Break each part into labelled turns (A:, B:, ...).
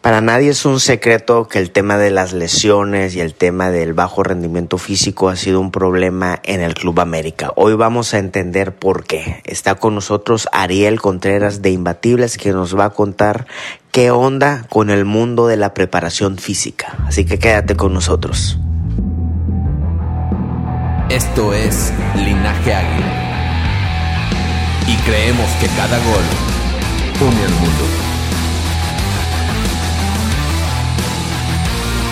A: Para nadie es un secreto que el tema de las lesiones y el tema del bajo rendimiento físico ha sido un problema en el Club América. Hoy vamos a entender por qué. Está con nosotros Ariel Contreras de Imbatibles que nos va a contar qué onda con el mundo de la preparación física. Así que quédate con nosotros.
B: Esto es Linaje Águila. Y creemos que cada gol une al mundo.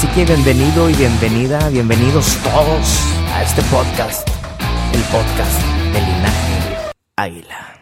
C: Así que bienvenido y bienvenida, bienvenidos todos a este podcast, el podcast de Linaje Águila.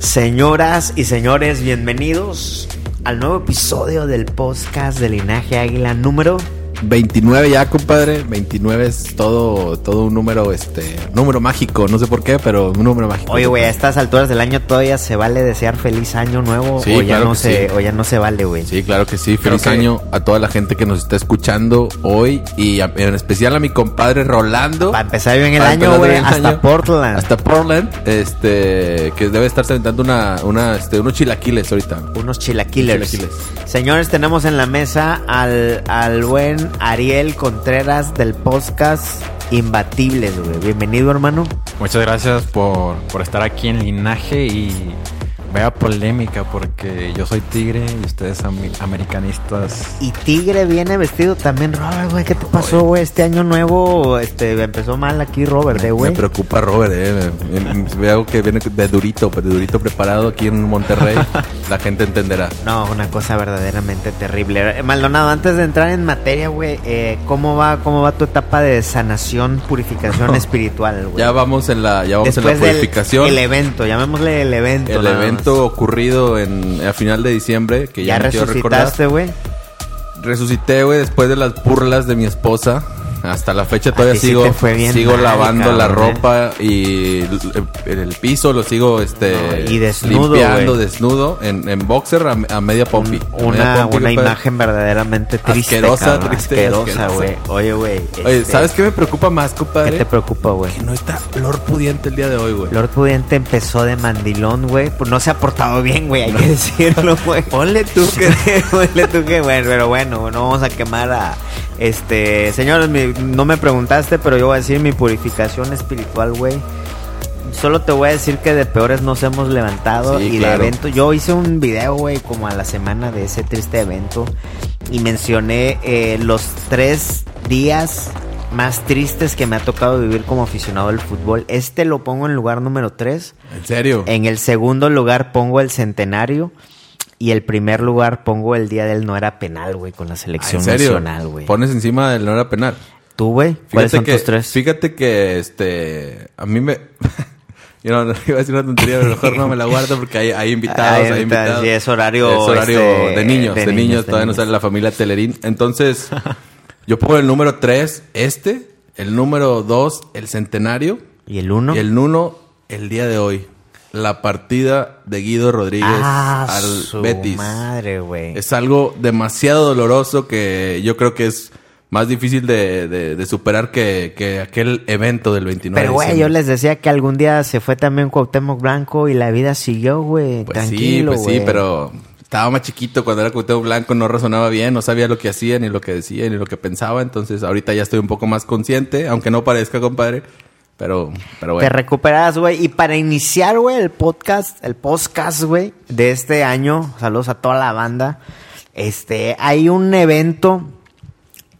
A: Señoras y señores, bienvenidos al nuevo episodio del podcast de Linaje Águila número
B: 29 ya, compadre. 29 es todo, todo un número, este, número mágico. No sé por qué, pero un número mágico.
A: Oye, güey, a estas alturas del año todavía se vale desear feliz año nuevo
B: Sí,
A: o ya
B: claro
A: no se
B: sí.
A: o ya no se vale, güey.
B: Sí, claro que sí.
A: Creo
B: Feliz
A: que-
B: año a toda la gente que nos está escuchando hoy y a- en especial a mi compadre Rolando.
A: Para empezar bien el año, güey, hasta
B: año.
A: Portland.
B: Hasta Portland, este, que debe estar aventando una, una, este, unos chilaquiles ahorita.
A: unos.
B: Chilaquiles.
A: Señores, tenemos en la mesa al, al buen Ariel Contreras del podcast Imbatibles, güey. Bienvenido, hermano.
D: Muchas gracias por, por estar aquí en Linaje y vea polémica porque yo soy tigre y ustedes americanistas.
A: Y Tigre viene vestido también, Robert, güey. ¿Qué te pasó, güey? Este año nuevo, este, empezó mal aquí, Robert, eh, güey.
B: Me preocupa Robert, eh. Me- me- me- Veo que viene de durito, pero de durito preparado aquí en Monterrey. la gente entenderá.
A: No, una cosa verdaderamente terrible. Eh, Maldonado, antes de entrar en materia, güey, eh, ¿cómo va, cómo va tu etapa de sanación, purificación espiritual, güey?
B: Ya vamos en la, ya vamos
A: Después
B: en la
A: del
B: purificación.
A: el evento, llamémosle el evento.
B: El
A: más.
B: Evento ocurrido en, a final de diciembre, que ya,
A: Ya
B: recordar.
A: resucitaste, güey.
B: Resucité, güey, después de las burlas de mi esposa. Hasta la fecha todavía
A: sí
B: sigo,
A: te fue bien
B: sigo
A: mal,
B: lavando la
A: ¿eh?
B: ropa y el, el piso lo sigo este
A: No, y desnudo,
B: limpiando desnudo en, en boxer a, a media pompi. A media
A: Una,
B: pompi,
A: una imagen verdaderamente triste,
B: Asquerosa,
A: cabrón,
B: triste,
A: asquerosa, güey. Oye, güey.
B: Oye,
A: este,
B: ¿sabes qué me preocupa más, compadre?
A: ¿Qué te preocupa, güey?
B: Que no está Lord Pudiente el día de hoy, güey.
A: Lord Pudiente empezó de mandilón, güey. Pues no se ha portado bien, güey, hay que decirlo, güey.
B: Ponle tú que...
A: Ponle tú que, bueno, pero bueno, no vamos a quemar a... Este, señores, mi- no me preguntaste, pero yo voy a decir mi purificación espiritual, güey. Solo te voy a decir que de peores nos hemos levantado
B: Sí,
A: y
B: claro.
A: de evento. Yo hice un video, güey, como a la semana de ese triste evento y mencioné eh, los tres días más tristes que me ha tocado vivir como aficionado del fútbol. Este lo pongo en lugar número tres.
B: ¿En serio?
A: En el segundo lugar pongo el centenario. Y el primer lugar pongo el día del no era penal, güey, con la
B: Ah,
A: selección
B: ¿En serio?
A: nacional, güey.
B: Pones encima del no era penal.
A: ¿Tú, güey? ¿Cuáles
B: Fíjate
A: son
B: que,
A: tus tres?
B: Fíjate que, este, a mí me... Yo no, no iba a decir una tontería, pero mejor no me la guardo porque hay, hay invitados,
A: Ay,
B: hay invitados.
A: sí, es horario,
B: Es horario
A: este,
B: de niños, de,
A: de
B: niños,
A: niños, de
B: todavía no sale la familia Telerín. Entonces, yo pongo el número 3, este, el número 2, el centenario,
A: ¿Y el uno?
B: y el 1, el día de hoy. La partida de Guido Rodríguez
A: ah,
B: al
A: su
B: Betis.
A: madre, güey.
B: Es algo demasiado doloroso que yo creo que es más difícil de, de- de superar que, que aquel evento del 29
A: Pero, güey, yo les decía que algún día se fue también Cuauhtémoc Blanco y la vida siguió, güey.
B: Pues sí,
A: Tranquilo,
B: pues sí, pero estaba más chiquito cuando era Cuauhtémoc Blanco, no razonaba bien, no sabía lo que hacía, ni lo que decía, ni lo que pensaba. Entonces ahorita ya estoy un poco más consciente, aunque no parezca, compadre. Pero, pero
A: Te
B: bueno.
A: recuperas, güey. Y para iniciar, güey, el podcast, el podcast, güey, de este año, saludos a toda la banda. Este, hay un evento,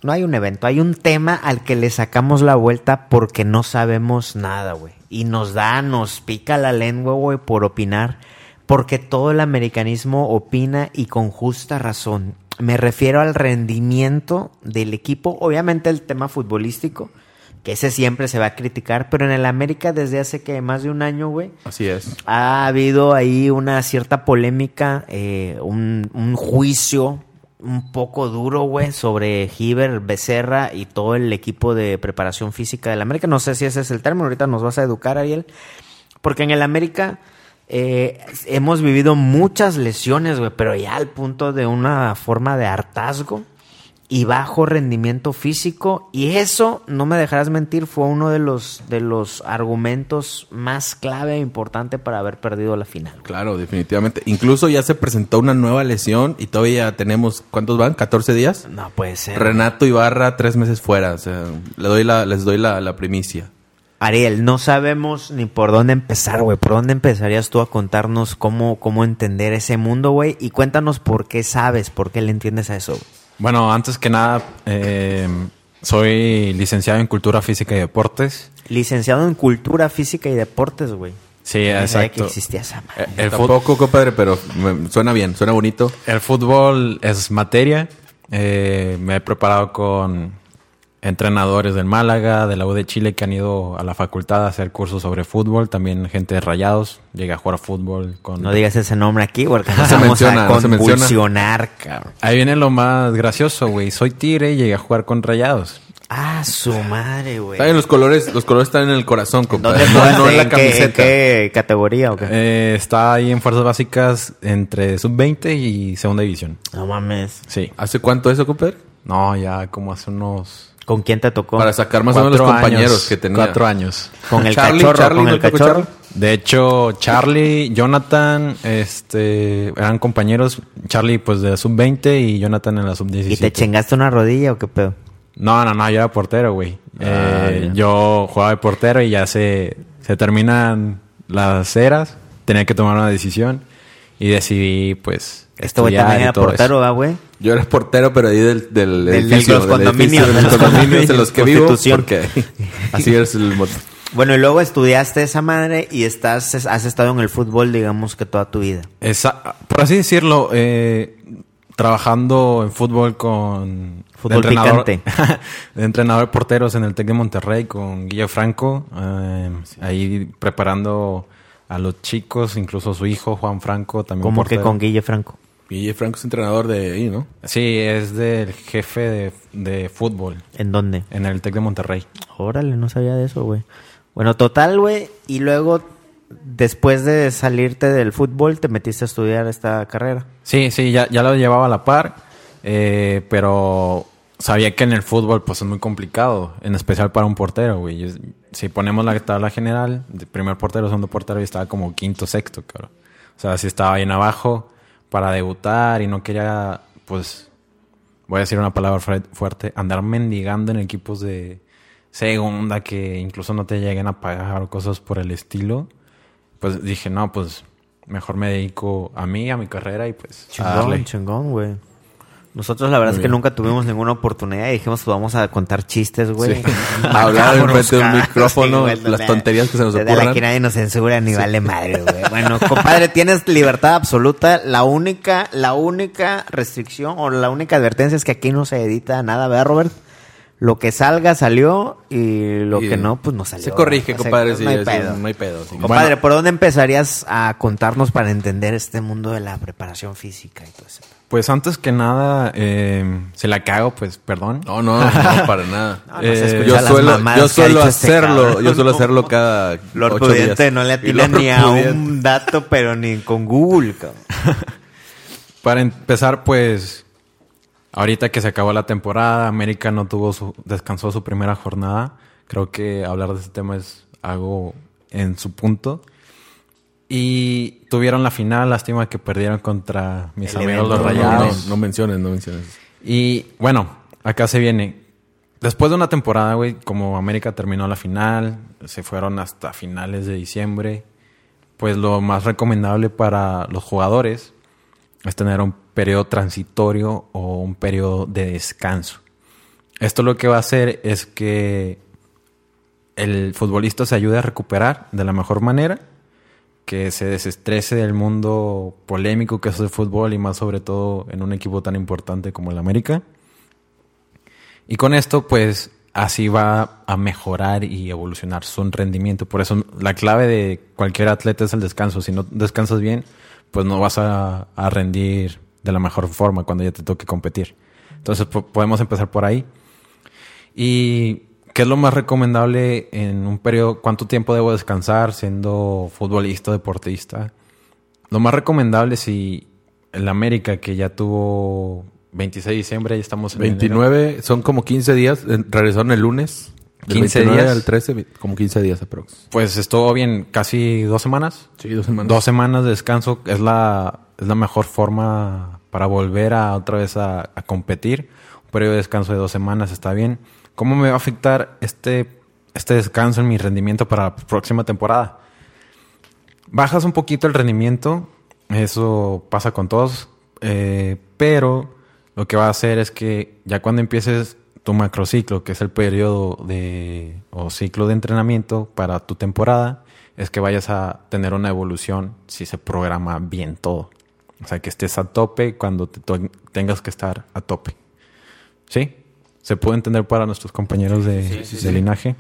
A: no hay un evento, hay un tema al que le sacamos la vuelta porque no sabemos nada, güey. Y nos da, nos pica la lengua, güey, por opinar. Porque todo el americanismo opina y con justa razón. Me refiero al rendimiento del equipo, obviamente el tema futbolístico, que ese siempre se va a criticar, pero en el América desde hace que más de un año, güey,
B: Así es.
A: ha habido ahí una cierta polémica, eh, un, un juicio un poco duro, güey, sobre Giver, Becerra y todo el equipo de preparación física del América. No sé si ese es el término, ahorita nos vas a educar, Ariel. Porque en el América eh, hemos vivido muchas lesiones, güey, pero ya al punto de una forma de hartazgo y bajo rendimiento físico. Y eso, no me dejarás mentir, fue uno de los, de los argumentos más clave e importante para haber perdido la final.
B: Claro, definitivamente. Incluso ya se presentó una nueva lesión y todavía tenemos, ¿cuántos van? ¿14 días?
A: No puede ser.
B: Renato Ibarra, tres meses fuera. O sea, le doy la, les doy la, la primicia.
A: Ariel, no sabemos ni por dónde empezar, güey. ¿Por dónde empezarías tú a contarnos cómo, cómo entender ese mundo, güey? Y cuéntanos por qué sabes, por qué le entiendes a eso. güey.
D: Bueno, antes que nada, eh, soy licenciado en Cultura Física y Deportes.
A: Licenciado en Cultura Física y Deportes, güey.
D: Sí,
A: No sabía que
D: exacto.
A: existía esa madre.
D: Eh, El, fut-
B: Tampoco, compadre, pero suena bien, suena bonito.
D: el fútbol es materia. Eh, me he preparado con entrenadores del Málaga, de la U de Chile que han ido a la facultad a hacer cursos sobre fútbol. También gente de Rayados. Llegué a jugar fútbol con...
A: No digas ese nombre aquí, porque
B: No
A: nos vamos
B: menciona,
A: a
B: no se menciona.
A: convulsionar, cabrón.
D: Ahí viene lo más gracioso, güey. Soy tigre y llegué a jugar con Rayados.
A: Ah, su madre, güey.
B: Está bien, los colores, los colores están en el corazón, compadre.
A: ¿Dónde
B: No, no en la
A: ¿En, qué, en
B: camiseta.
A: qué categoría o qué?
D: Eh, está ahí en Fuerzas Básicas entre sub-20 y Segunda División.
A: No mames.
D: Sí.
B: ¿Hace cuánto eso, compadre?
D: No, ya como hace unos...
A: ¿Con quién te tocó?
B: Para sacar más o menos los compañeros
D: años,
B: que tenía.
D: Cuatro años.
A: Con el
B: Charlie,
A: cachorro,
B: Charlie,
A: con
B: ¿no
A: el cachorro.
B: Charlie?
D: De hecho, Charlie, Jonathan, este, eran compañeros. Charlie, pues, de la sub-20 y Jonathan en la sub-17.
A: ¿Y te chingaste una rodilla o qué pedo?
D: No, no, no, yo era portero, güey.
B: Ah,
D: Eh, yo jugaba de portero y ya se, se terminan las eras. Tenía que tomar una decisión y decidí, pues,
A: Este güey también era portero,
D: eso.
A: ¿va, güey?
B: Yo era portero, pero ahí del, del,
A: Del-
B: edificio,
A: de los condominios, de
B: de los condominios en los que vivo. Porque así es el motivo.
A: Bueno, y luego estudiaste esa madre y estás, has estado en el fútbol, digamos que toda tu vida.
D: Esa- por así decirlo, eh, trabajando en fútbol con...
A: Fútbol
D: de entrenador,
A: picante.
D: de entrenador de porteros en el TEC de Monterrey con Guillo Franco. eh, ahí preparando a los chicos, incluso su hijo Juan Franco también.
A: Que
D: portero.
A: con Guille Franco.
B: Y Franco es entrenador de ahí, ¿no?
D: Sí, es del jefe de, de fútbol
A: ¿En dónde?
D: en el TEC de Monterrey.
A: Órale, no sabía de eso, güey. Bueno, total, güey. Y luego, después de salirte del fútbol, te metiste a estudiar esta carrera.
D: Sí, sí, ya, ya lo llevaba a la par, eh, pero sabía que en el fútbol pues es muy complicado, en especial para un portero, güey. Si ponemos la tabla general, de primer portero, segundo portero, y estaba como quinto, sexto, cabrón. O sea, si estaba bien abajo para debutar y no quería, pues, voy a decir una palabra fue- fuerte, andar mendigando en equipos de segunda que incluso no te lleguen a pagar o cosas por el estilo. Pues dije, no, pues mejor me dedico a mí, a mi carrera y pues a
A: Chingón,
D: darle.
A: chingón, güey. Nosotros la verdad es que nunca tuvimos ninguna oportunidad y dijimos, pues vamos a contar chistes, güey.
B: Sí. Hablar
A: Macabros,
B: enfrente de un micrófono, las tonterías que se nos
A: Desde
B: ocurran.
A: Aquí nadie nos censura ni vale madre, güey. Bueno, compadre, tienes libertad absoluta. La única, la única restricción o la única advertencia es que aquí no se edita nada, ¿verdad, Robert? Lo que salga salió y lo
B: Y
A: que no, pues no salió.
B: Se corrige,
A: O sea,
B: compadre. sí,
A: no hay
B: sí,
A: pedo.
B: no hay pedo. sí.
A: Compadre,
D: Bueno.
A: ¿por dónde empezarías a contarnos para entender este mundo de la preparación física y todo eso?
D: Pues antes que nada, eh, se la cago, pues perdón.
B: No, no, no, para nada.
A: No, no
D: Eh,
B: yo suelo, yo suelo
A: este
B: hacerlo, yo suelo hacerlo cada
A: Lord
B: ocho
A: Pudiente
B: días.
A: no le atina ni a
B: Pudiente.
A: un dato, pero ni con Google, cabrón.
D: Para empezar, pues, ahorita que se acabó la temporada, América no tuvo su, descansó su primera jornada. Creo que hablar de este tema es algo en su punto. Y tuvieron la final, lástima que perdieron contra mis
A: El
D: amigos
A: evento,
D: los Rayados.
B: no, no menciones, no menciones.
D: Y bueno, acá se viene. después de una temporada, güey, como América terminó la final, se fueron hasta finales de diciembre, pues lo más recomendable para los jugadores es tener un periodo transitorio o un periodo de descanso. Esto lo que va a hacer es que el futbolista se ayude a recuperar de la mejor manera, que se desestrese del mundo polémico que es el fútbol y más sobre todo en un equipo tan importante como el América. Y con esto, pues así va a mejorar y evolucionar su rendimiento. Por eso la clave de cualquier atleta es el descanso. Si no descansas bien, pues no vas a, a rendir de la mejor forma cuando ya te toque competir. Entonces podemos empezar por ahí. ¿Y qué es lo más recomendable en un periodo? ¿Cuánto tiempo debo descansar siendo futbolista, deportista? Lo más recomendable si el América, que ya tuvo 26 de diciembre, ya estamos en
B: 29, son como 15 días, regresaron el lunes.
D: 15 días.
B: al 13, como 15 días aprox.
D: Pues estuvo bien, casi dos semanas.
B: Sí, dos semanas.
D: Dos semanas de descanso es la, es la mejor forma para volver a otra vez a, a competir. Un periodo de descanso de dos semanas está bien. ¿Cómo me va a afectar este, este descanso en mi rendimiento para la próxima temporada? Bajas un poquito el rendimiento, eso pasa con todos, eh, pero lo que va a hacer es que ya cuando empieces tu macrociclo, que es el periodo de o ciclo de entrenamiento para tu temporada, es que vayas a tener una evolución si se programa bien todo. O sea, que estés a tope cuando te tengas que estar a tope. ¿Sí? ¿Se puede entender para nuestros compañeros de, linaje?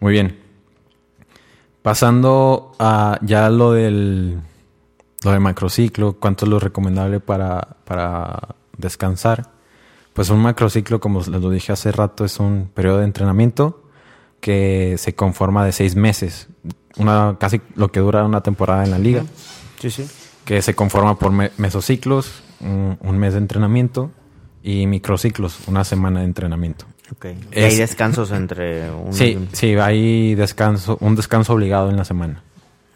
D: Muy bien. Pasando a ya lo del lo de macrociclo, ¿cuánto es lo recomendable para, para descansar? Pues un macrociclo, como les lo dije hace rato, es un periodo de entrenamiento que se conforma de seis meses. Una, casi lo que dura una temporada en la liga.
A: Sí, sí.
D: Que se conforma por mesociclos, un mes de entrenamiento y microciclos, una semana de entrenamiento.
A: Okay. hay descansos entre
D: un... Sí, sí, hay descanso, un descanso obligado en la semana.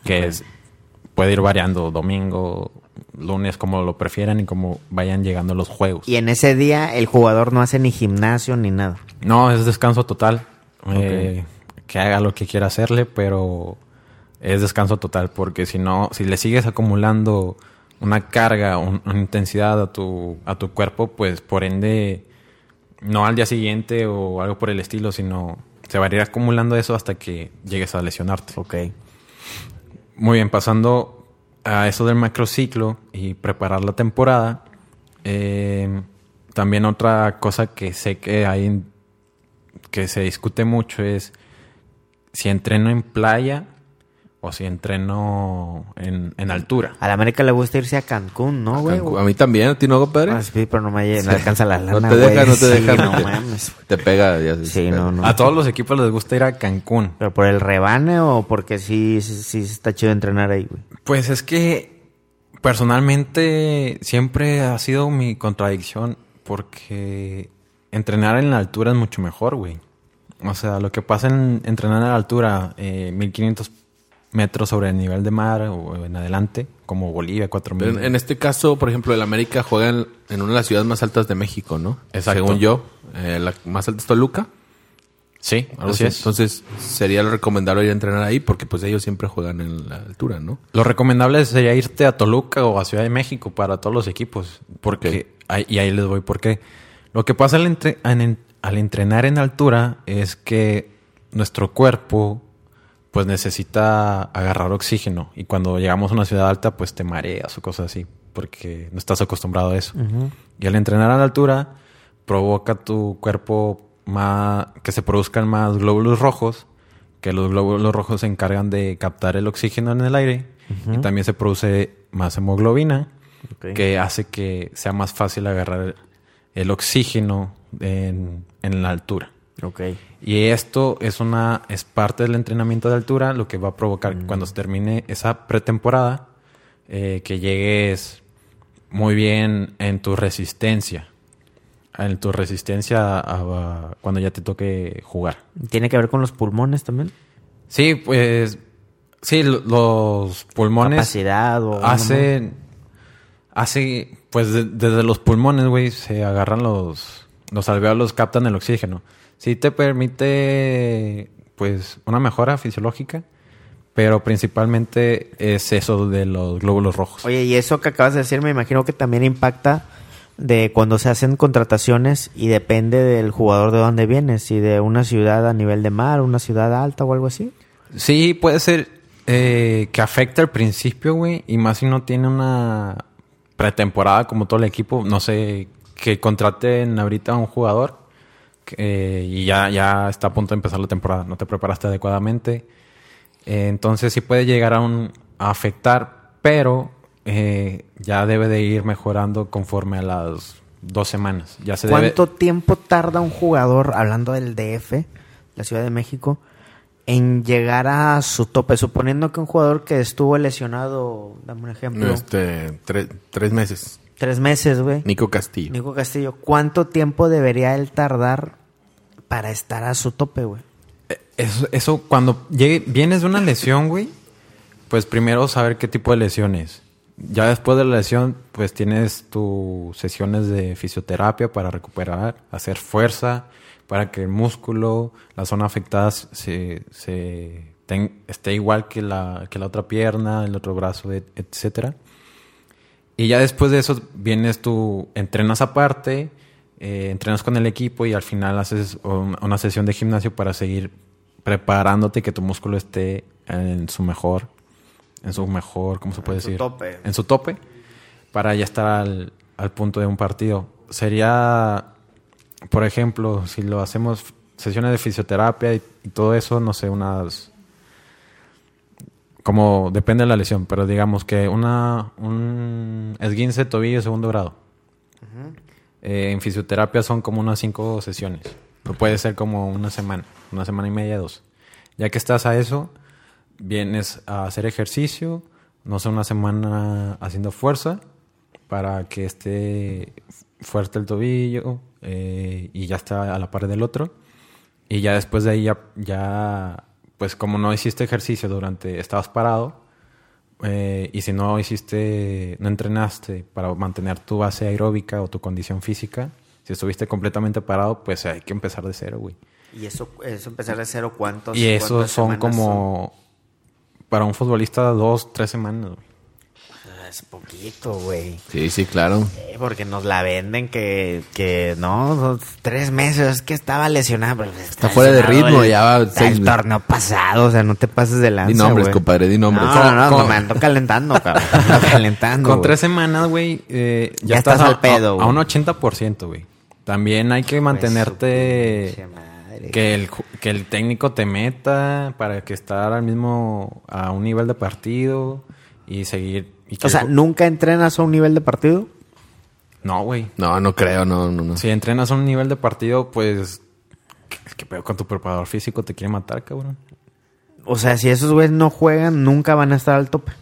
D: Que es, puede ir variando domingo, lunes, como lo prefieran y como vayan llegando los juegos.
A: Y en ese día el jugador no hace ni gimnasio ni nada.
D: No, es descanso total. Eh, que haga lo que quiera hacerle, pero es descanso total, porque si no, si le sigues acumulando una carga, una intensidad a tu, a tu cuerpo, pues por ende, no al día siguiente o algo por el estilo, sino se va a ir acumulando eso hasta que llegues a lesionarte.
A: Ok.
D: Muy bien, pasando a eso del macrociclo y preparar la temporada. Eh, también otra cosa que sé que hay que se discute mucho es si entreno en playa o si entreno en, en altura.
A: A la América le gusta irse a Cancún, ¿no, güey?
B: A, mí también, ¿a ti no, compadre?
A: Ah, sí, pero no me, alcanza la lana,
B: No te deja, no te deja. no mames. Te pega. Ya,
A: sí, no, no.
D: A todos los equipos les gusta ir a Cancún.
A: ¿Pero por el rebane o porque sí, sí, está chido entrenar ahí, güey?
D: Pues es que personalmente siempre ha sido mi contradicción porque entrenar en la altura es mucho mejor, güey. O sea, lo que pasa en entrenar en la altura, eh, 1500 metros sobre el nivel de mar o en adelante, como Bolivia, 4000.
B: En, en este caso, por ejemplo, el América juega en, una de las ciudades más altas de México, ¿no? Exacto. Según yo, eh, la más alta es Toluca.
D: Sí, así es.
B: Entonces, sería lo recomendable ir a entrenar ahí porque pues ellos siempre juegan en la altura, ¿no?
D: Lo recomendable sería irte a Toluca o a Ciudad de México para todos los equipos. Porque, y ahí les voy por qué. Lo que pasa al, al entrenar en altura es que nuestro cuerpo pues necesita agarrar oxígeno. Y cuando llegamos a una ciudad alta, pues te mareas o cosas así, porque no estás acostumbrado a eso. Y al entrenar a la altura, provoca tu cuerpo más, que se produzcan más glóbulos rojos, que los glóbulos rojos se encargan de captar el oxígeno en el aire. Y también se produce más hemoglobina, que hace que sea más fácil agarrar el oxígeno en, en la altura.
A: Okay.
D: Y esto es una es parte del entrenamiento de altura, lo que va a provocar que cuando se termine esa pretemporada, eh, que llegues muy bien en tu resistencia. En tu resistencia a, cuando ya te toque jugar.
A: ¿Tiene que ver con los pulmones también?
D: Sí, pues. Sí, los pulmones.
A: Capacidad o.
D: Hacen. Hace. Pues desde los pulmones, güey, se agarran los. Los alveolos captan el oxígeno Sí te permite, pues, una mejora fisiológica, pero principalmente es eso de los glóbulos rojos.
A: Oye, y eso que acabas de decir, me imagino que también impacta de cuando se hacen contrataciones y depende del jugador de dónde viene, si de una ciudad a nivel de mar, una ciudad alta o algo así.
D: Sí, puede ser eh, que afecte al principio, güey, y más si no tiene una pretemporada como todo el equipo, no sé, que contraten ahorita a un jugador eh, y ya, ya está a punto de empezar la temporada, no te preparaste adecuadamente. Eh, entonces sí puede llegar a, un, a afectar, pero eh, ya debe de ir mejorando conforme a las dos semanas. Ya se
A: ¿Cuánto
D: debe...
A: tiempo tarda un jugador, hablando del DF, la Ciudad de México, en llegar a su tope? Suponiendo que un jugador que estuvo lesionado, dame un ejemplo,
B: Este, tre- tres meses.
A: Tres meses, güey.
B: Nico Castillo.
A: Nico Castillo, ¿cuánto tiempo debería él tardar para estar a su tope, güey?
D: Eso, eso cuando llegue, vienes de una lesión, güey, pues primero saber qué tipo de lesión es. Ya después de la lesión, pues tienes tus sesiones de fisioterapia para recuperar, hacer fuerza, para que el músculo, la zona afectada se, se ten- esté igual que la, que la otra pierna, el otro brazo, et- etcétera. Y ya después de eso vienes tú, entrenas aparte, eh, entrenas con el equipo y al final haces un- una sesión de gimnasio para seguir preparándote y que tu músculo esté en su mejor, en su mejor, ¿cómo se puede decir?
A: tope.
D: En su tope, para ya estar al, al punto de un partido. Sería, por ejemplo, si lo hacemos sesiones de fisioterapia y, y todo eso, no sé, unas como depende de la lesión, pero digamos que una un esguince tobillo segundo grado. Eh, en fisioterapia son como unas cinco sesiones. Pero puede ser como una semana, una semana y media, dos. Ya que estás a eso, vienes a hacer ejercicio, no sé, una semana haciendo fuerza para que esté fuerte el tobillo eh, y ya está a la par del otro. Y ya después de ahí ya, ya pues como no hiciste ejercicio durante, estabas parado, eh, y si no hiciste, no entrenaste para mantener tu base aeróbica o tu condición física, si estuviste completamente parado, pues hay que empezar de cero, güey.
A: Y eso, eso empezar de cero, ¿cuántos?
D: Y eso son como, para un futbolista, dos, tres semanas, güey.
A: Es poquito, güey.
B: Sí, sí, claro.
A: Eh, Porque nos la venden que, que no, son tres meses, es que estaba lesionado. pero
B: Está fuera de ritmo,
A: el-
B: ya va seis
A: el torneo pasado, o sea, no te pases de lanza,
B: Di nombres,
A: güey.
B: compadre, di nombres.
A: No, no, no, no, me ando calentando, cabrón. Me ando calentando,
D: Con
A: güey.
D: tres semanas, güey, eh, ya,
A: Ya
D: estás,
A: estás
D: a-
A: al pedo,
D: a, a un
A: güey.
D: 80%, güey. También hay que
A: Pues,
D: mantenerte...
A: madre.
D: Que el, ju- que el técnico te meta para que estar al mismo, a un nivel de partido y seguir. Y que
A: O sea, ¿nunca entrenas a un nivel de partido?
D: no, güey.
B: No, no creo, no, no, no.
D: Si entrenas a un nivel de partido, pues. ¿Qué, qué pedo con tu preparador físico? Te quiere matar, cabrón.
A: O sea, si esos güeyes no juegan, nunca van a estar al tope.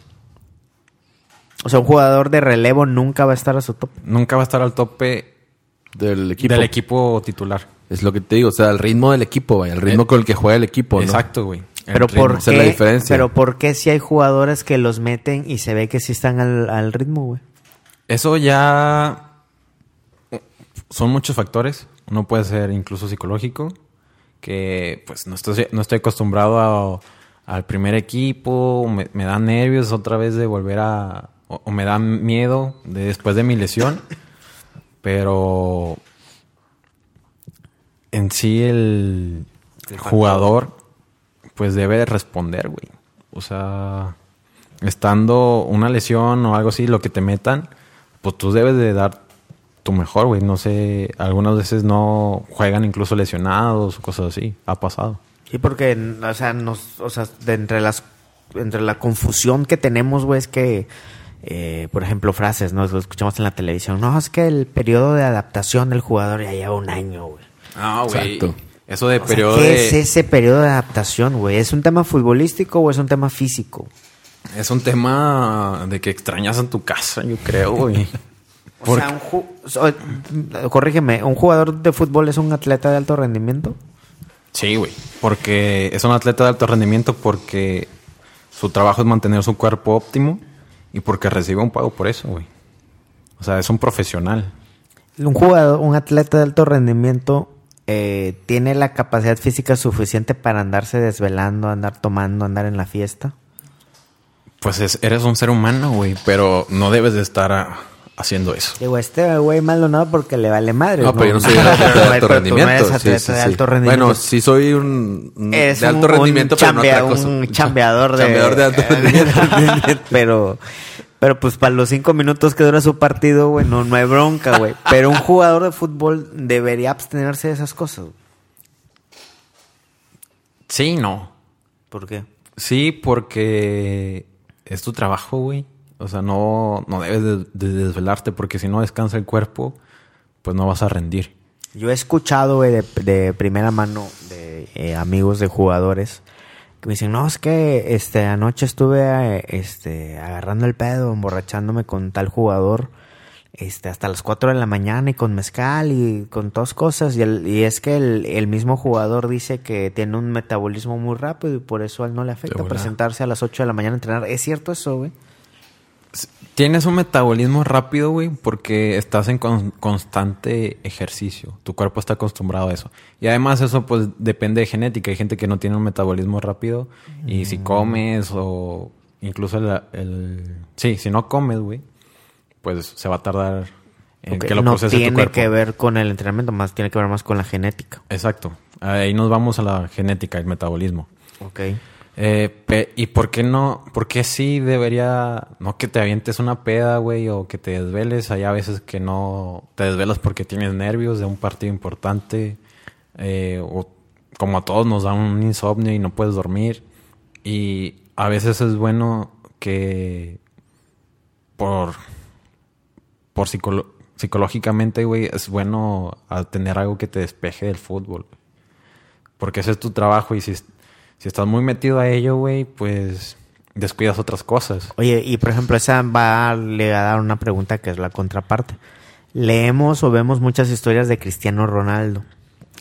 A: O sea, un jugador de relevo nunca va a estar a su tope.
D: Nunca va a estar al tope
B: Del equipo.
D: del equipo titular.
B: Es lo que te digo, o sea, el ritmo del equipo, vaya, el ritmo
D: Eh,
B: con el que juega el equipo, ¿no?
D: Exacto, güey.
A: Pero. ¿por qué?
B: es la diferencia.
A: Pero ¿por qué si hay jugadores que los meten y se ve que sí están al, al ritmo, güey?
D: Eso ya. Son muchos factores. Uno puede ser incluso psicológico. Que pues no estoy, no estoy acostumbrado a- al primer equipo. Me, me dan nervios otra vez de volver a. O, o me da miedo de, después de mi lesión. Pero. En sí el jugador pues debe de responder, güey. O sea, estando una lesión o algo así, lo que te metan, pues tú debes de dar tu mejor, güey. No sé, algunas veces no juegan incluso lesionados o cosas así. Ha pasado.
A: Sí, porque, o sea, nos, o sea, de entre las, entre la confusión que tenemos, güey, es que, eh, por ejemplo, frases, ¿no? Lo escuchamos en la televisión. No, es que el periodo de adaptación del jugador ya lleva un año, güey.
D: Ah,
B: güey. Exacto.
D: Eso de
A: O sea,
D: periodo
A: ¿Qué
D: de-
A: es ese periodo de adaptación, güey? ¿Es un tema futbolístico o es un tema físico?
D: es un tema de que extrañas en tu casa, yo creo, güey.
A: O
D: Porque-
A: sea, un ju- corrígeme, ¿un jugador de fútbol es un atleta de alto rendimiento?
D: Sí, güey. Porque es un atleta de alto rendimiento porque su trabajo es mantener su cuerpo óptimo y porque recibe un pago por eso, güey. O sea, es un profesional.
A: Un jugador, un atleta de alto rendimiento eh, tiene la capacidad física suficiente para andarse desvelando, andar tomando, andar en la fiesta.
D: Pues es- eres un ser humano, güey, pero no debes de estar ah, haciendo eso.
A: Digo, este güey malo no porque le vale madre.
B: No, pero yo no soy de
A: Pero
B: alto
A: no
B: Sí, sí,
A: de alto rendimiento.
B: Bueno, sí soy un, de alto
A: un
B: rendimiento, pero no
A: chambea-
B: otra cosa.
A: un chambeador de-
B: Chambeador de alto rendimiento.
A: pero, pero pues para los cinco minutos que dura su partido, güey, no, no hay bronca, güey. Pero un jugador de fútbol debería abstenerse de esas cosas.
D: Sí, no.
A: ¿Por qué?
D: Sí, porque es tu trabajo, güey. O sea, no, no debes de, de desvelarte porque si no descansa el cuerpo, pues no vas a rendir.
A: Yo he escuchado, güey, de, de primera mano de eh, amigos de jugadores que me dicen, no, es que este, anoche estuve este, agarrando el pedo, emborrachándome con tal jugador este, hasta las 4 de la mañana y con mezcal y con todas cosas. Y, el- y es que el, el mismo jugador dice que tiene un metabolismo muy rápido y por eso a él no le afecta presentarse a las 8 de la mañana a entrenar. ¿Es cierto eso, güey?
D: Tienes un metabolismo rápido, güey, porque estás en con- constante ejercicio. Tu cuerpo está acostumbrado a eso. Y además eso, pues, depende de genética. Hay gente que no tiene un metabolismo rápido. Y si comes o incluso el... el- Sí, si no comes, güey, pues se va a tardar en que lo
A: no
D: procese tu
A: tiene
D: cuerpo.
A: que ver con el entrenamiento, más tiene que ver más con la genética.
D: Exacto. Ahí nos vamos a la genética, el metabolismo.
A: Ok.
D: Eh, ¿Y por qué no? ¿Por qué sí debería, no que te avientes una peda, güey, o que te desveles? Hay a veces que no te desvelas porque tienes nervios de un partido importante, eh, o como a todos nos da un insomnio y no puedes dormir. Y a veces es bueno que por, por psicológicamente, güey, es bueno tener algo que te despeje del fútbol. Porque ese es tu trabajo y si, si estás muy metido a ello, güey, pues descuidas otras cosas.
A: Oye, y por ejemplo, esa va le a dar una pregunta que es la contraparte. Leemos o vemos muchas historias de Cristiano Ronaldo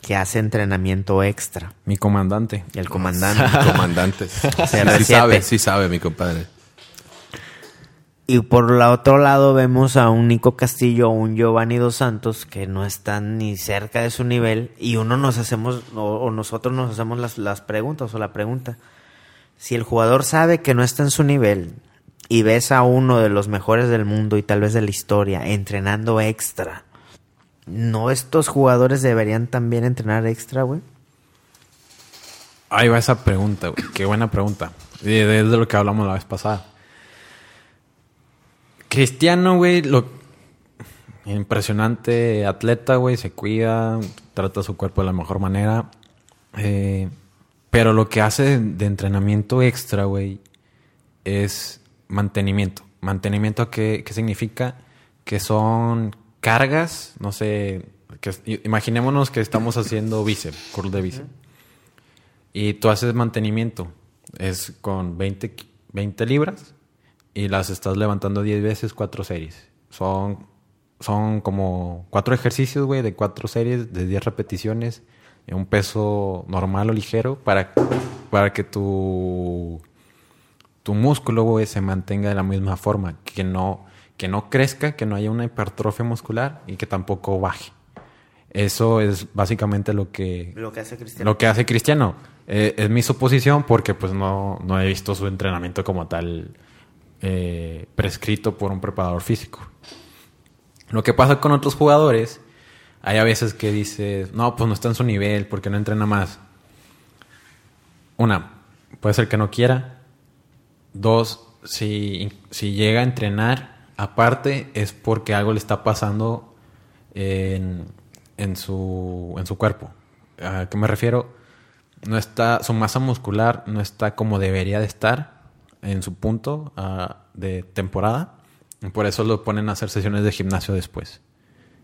A: que hace entrenamiento extra.
D: Mi comandante.
A: Y el comandante.
B: Comandantes. Sí,
A: CR7.
B: sí sabe, sí sabe, mi compadre.
A: Y por el otro lado vemos a un Nico Castillo o un Giovanni Dos Santos que no están ni cerca de su nivel y uno nos hacemos o, nosotros nos hacemos las, las preguntas o la pregunta. Si el jugador sabe que no está en su nivel y ves a uno de los mejores del mundo y tal vez de la historia entrenando extra, ¿no estos jugadores deberían también entrenar extra, güey?
D: Ahí va esa pregunta, güey. Qué buena pregunta. Y Es de lo que hablamos la vez pasada. Cristiano, güey, lo... impresionante atleta, güey, se cuida, trata su cuerpo de la mejor manera. Eh, pero lo que hace de entrenamiento extra, güey, es mantenimiento. ¿Mantenimiento qué, qué significa? Que son cargas, no sé, imaginémonos que estamos haciendo bíceps, curl de bíceps. Y tú haces mantenimiento. Es con 20, ki- 20 libras y las estás levantando 10 veces, 4 series. Son, son como 4 ejercicios, güey, de 4 series, de 10 repeticiones, en un peso normal o ligero para, para que tu, tu músculo, güey, se mantenga de la misma forma. Que no, que no crezca, que no haya una hipertrofia muscular y que tampoco baje. Eso es básicamente lo que,
A: Lo que hace Cristiano.
D: lo que hace Cristiano. Eh, es mi suposición porque pues no, no he visto su entrenamiento como tal eh, prescrito por un preparador físico. Lo que pasa con otros jugadores, hay a veces que dices, no, pues no está en su nivel porque no entrena más. Una, puede ser que no quiera. Dos, si, si llega a entrenar, aparte es porque algo le está pasando en, en su, en su cuerpo. ¿A qué me refiero? No está, su masa muscular no está como debería de estar en su punto ah, de temporada. Y por eso lo ponen a hacer sesiones de gimnasio después.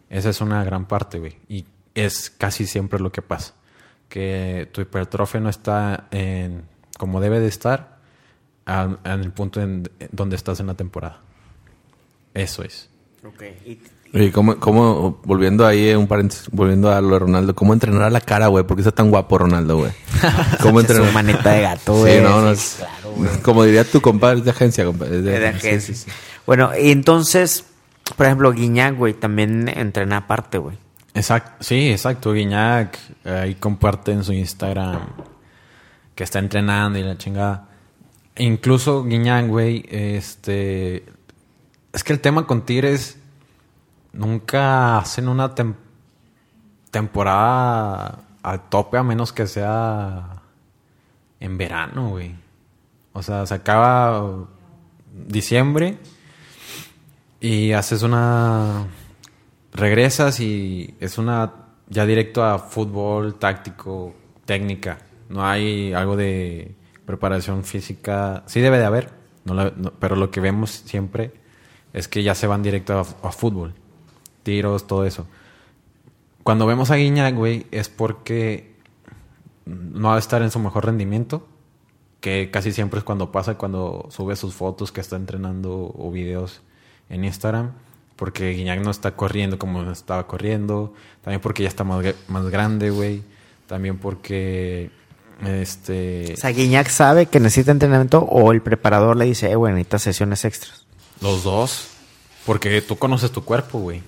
D: Esa es una gran parte, güey. Y es casi siempre lo que pasa. Que tu hipertrofia no está en como debe de estar al- en el punto en, donde estás en la temporada. Eso es.
A: Ok. Y-
B: Oye, ¿cómo, cómo, volviendo ahí, eh, un paréntesis, volviendo a lo de Ronaldo, ¿cómo entrenar a la cara, güey? ¿Por qué está tan guapo Ronaldo, güey? ¿Cómo
A: Su
B: entrenar?
A: manita de gato,
B: Sí,
A: güey.
B: no, no.
A: Sí, claro,
B: como diría tu compadre, es de agencia, compadre. es de-
A: de agencia.
B: sí, sí.
A: Bueno, y entonces, por ejemplo, Guiñac, güey, también entrena aparte, güey.
D: Exacto, sí, exacto. Guiñac ahí comparte en su Instagram que está entrenando y la chingada. Incluso Guiñac, güey, este... Es que el tema con Tigres nunca hacen una tem- temporada al tope a menos que sea en verano, güey. O sea, se acaba diciembre y haces una... Regresas y es una... Ya directo a fútbol, táctico, técnica. No hay algo de preparación física. Sí debe de haber, no pero lo que vemos siempre es que ya se van directo a, fútbol. Tiros, todo eso. Cuando vemos a Guiñac, es porque no va a estar en su mejor rendimiento. Que casi siempre es cuando pasa, cuando sube sus fotos que está entrenando o videos en Instagram. Porque Guiñac no está corriendo como estaba corriendo. También porque ya está más, más grande, güey. También porque. Este.
A: O sea, Guiñac sabe que necesita entrenamiento o el preparador le dice, eh, güey, necesitas sesiones extras.
D: Los dos. Porque tú conoces tu cuerpo, güey.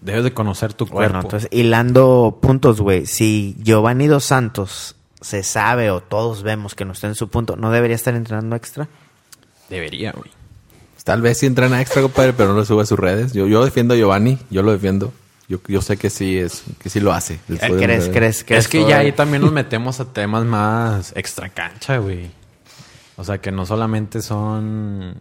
D: Debes de conocer tu
A: Bueno,
D: cuerpo.
A: entonces, hilando puntos, güey. Si Giovanni Dos Santos se sabe o todos vemos que no está en su punto, ¿no debería estar entrenando extra?
D: Debería, güey.
B: Tal vez sí entrena extra, compadre, pero no lo sube a sus redes. Yo, yo defiendo a Giovanni, yo lo defiendo. Yo, yo sé que sí es, que sí lo hace. Después de-
A: ¿Crees, crees,
D: es que
A: todo-
D: ya ahí también nos metemos a temas más extra cancha, güey. O sea, que no solamente son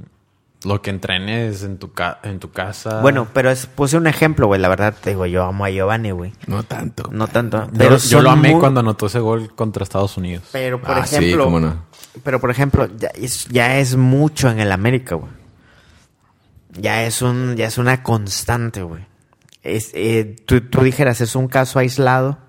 D: lo que entrenes en tu, ca- en tu casa.
A: Bueno, pero es, puse un ejemplo, güey. La verdad, te digo, yo amo a Giovanni, güey.
B: No tanto.
A: No tanto.
D: yo,
A: Pero
D: yo lo amé
A: muy-
D: cuando anotó ese gol contra Estados Unidos.
A: Pero, por
B: Ah, sí,
A: ejemplo...
B: cómo no.
A: Pero, por ejemplo, ya es, ya es mucho en el América, güey. Ya es un, ya es una constante, güey. Es, eh, tú, tú dijeras, es un caso aislado,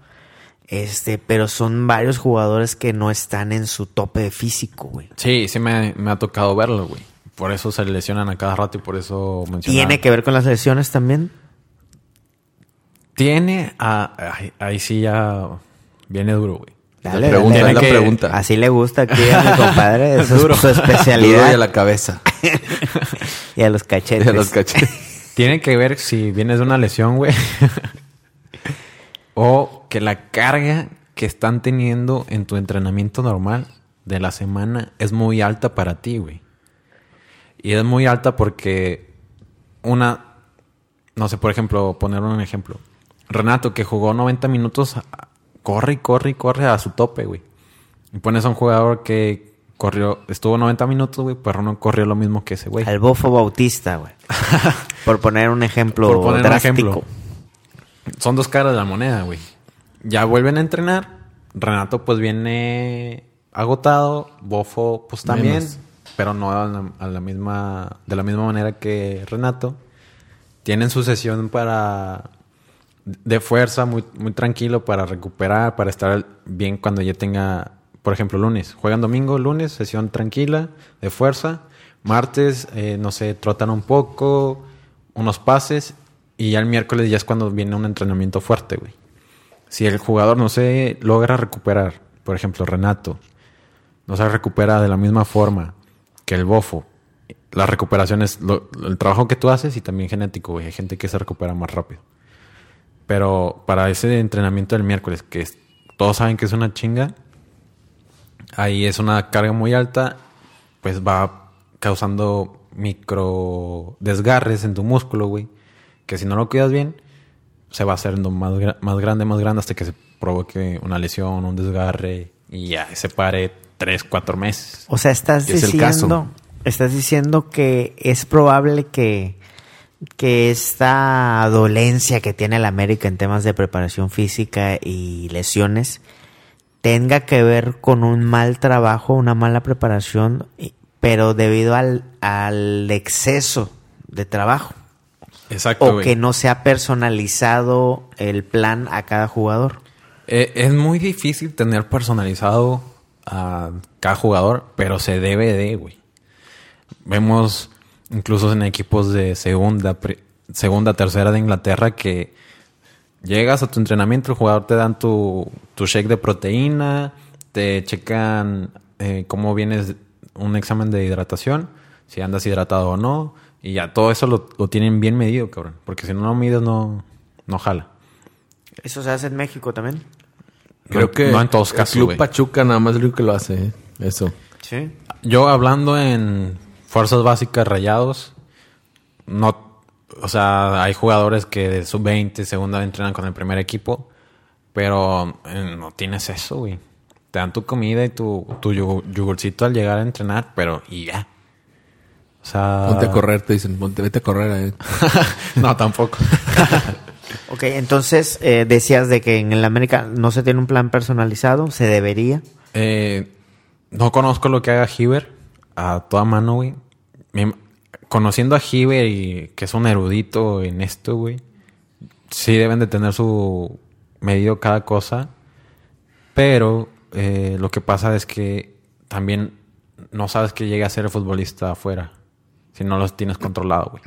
A: este, pero son varios jugadores que no están en su tope de físico, güey.
D: Sí, sí me, me ha tocado verlo, güey. Por eso se lesionan a cada rato y por eso mencionaba.
A: ¿Tiene que ver con las lesiones también?
D: Tiene a... Ahí, ahí sí ya viene duro, güey.
A: Dale,
B: la pregunta,
A: dale.
D: es la
A: Que
B: pregunta.
A: Así le gusta aquí a mi compadre, eso
D: Duro.
A: es su
B: Duro
A: especialidad.
B: y a la cabeza.
A: y a los
B: Y
A: cachetes.
B: a los cachetes.
D: Tiene que ver si vienes de una lesión, güey. o que la carga que están teniendo en tu entrenamiento normal de la semana es muy alta para ti, güey. Y es muy alta porque una, no sé, por ejemplo, poner un ejemplo. Renato, que jugó 90 minutos, corre y corre y corre a su tope, güey. Y pones a un jugador que corrió, estuvo 90 minutos, güey, pero no corrió lo mismo que ese güey.
A: Al bofo bautista, güey. Por poner un ejemplo
D: Por poner un
A: drástico.
D: ejemplo. Son dos caras de la moneda, güey. Ya vuelven a entrenar. Renato, pues viene agotado. Bofo, pues también.
B: Menos.
D: Pero no a la, misma, de la misma manera que Renato. Tienen su sesión para de fuerza, muy, muy tranquilo para recuperar, para estar bien cuando ya tenga, por ejemplo, lunes. Juegan domingo, lunes, sesión tranquila, de fuerza. Martes, eh, no sé, trotan un poco, unos pases. Y ya el miércoles ya es cuando viene un entrenamiento fuerte, güey. Si el jugador no se logra recuperar, por ejemplo, Renato, no se recupera de la misma forma que el bofo, la recuperación es lo- el trabajo que tú haces y también genético, güey. Hay gente que se recupera más rápido. Pero para ese entrenamiento del miércoles, que todos saben que es una chinga, ahí es una carga muy alta, pues va causando micro desgarres en tu músculo, güey. Que si no lo cuidas bien, se va haciendo más grande, más grande hasta que se provoque una lesión, un desgarre y ya se pare tres, cuatro meses.
A: O sea, estás
B: Es
A: diciendo, estás diciendo que es probable que, que esta dolencia que tiene el América en temas de preparación física y lesiones tenga que ver con un mal trabajo, una mala preparación, pero debido al, al exceso de trabajo.
D: Exacto,
A: O
D: güey.
A: que no se ha personalizado el plan a cada jugador.
D: Eh, es muy difícil tener personalizado a cada jugador, pero se debe de, güey. Vemos incluso en equipos de segunda, segunda, tercera de Inglaterra que llegas a tu entrenamiento, el jugador te dan tu, tu shake de proteína, te checan eh, cómo vienes, un examen de hidratación, si andas hidratado o no, y ya todo eso lo, lo tienen bien medido, cabrón, porque si no lo mides no, no jala.
A: ¿Eso se hace en México también?
B: Creo
D: No-
B: que
D: no en todos
B: el
D: casos,
B: Club. Pachuca nada más es el único que lo hace, ¿eh? Eso.
A: Sí.
D: Yo hablando en fuerzas básicas rayados, no, o sea, hay jugadores que de sub-20, segunda entrenan con el primer equipo, pero eh, no tienes eso, güey. Te dan tu comida y tu, tu yogur- yogurcito al llegar a entrenar, pero y ya. O sea...
B: Ponte a correr, te dicen, ponte, vete a correr. ¿eh?
D: no, tampoco.
A: Ok, entonces eh, decías de que en el América no se tiene un plan personalizado, se debería.
D: Eh, no conozco lo que haga Hiver a toda mano, güey. Me- Conociendo a Hiver y que es un erudito en esto, güey. Sí deben de tener su medido cada cosa. Pero eh, lo que pasa es que también no sabes que llegue a ser el futbolista afuera. Si no los tienes controlado, güey.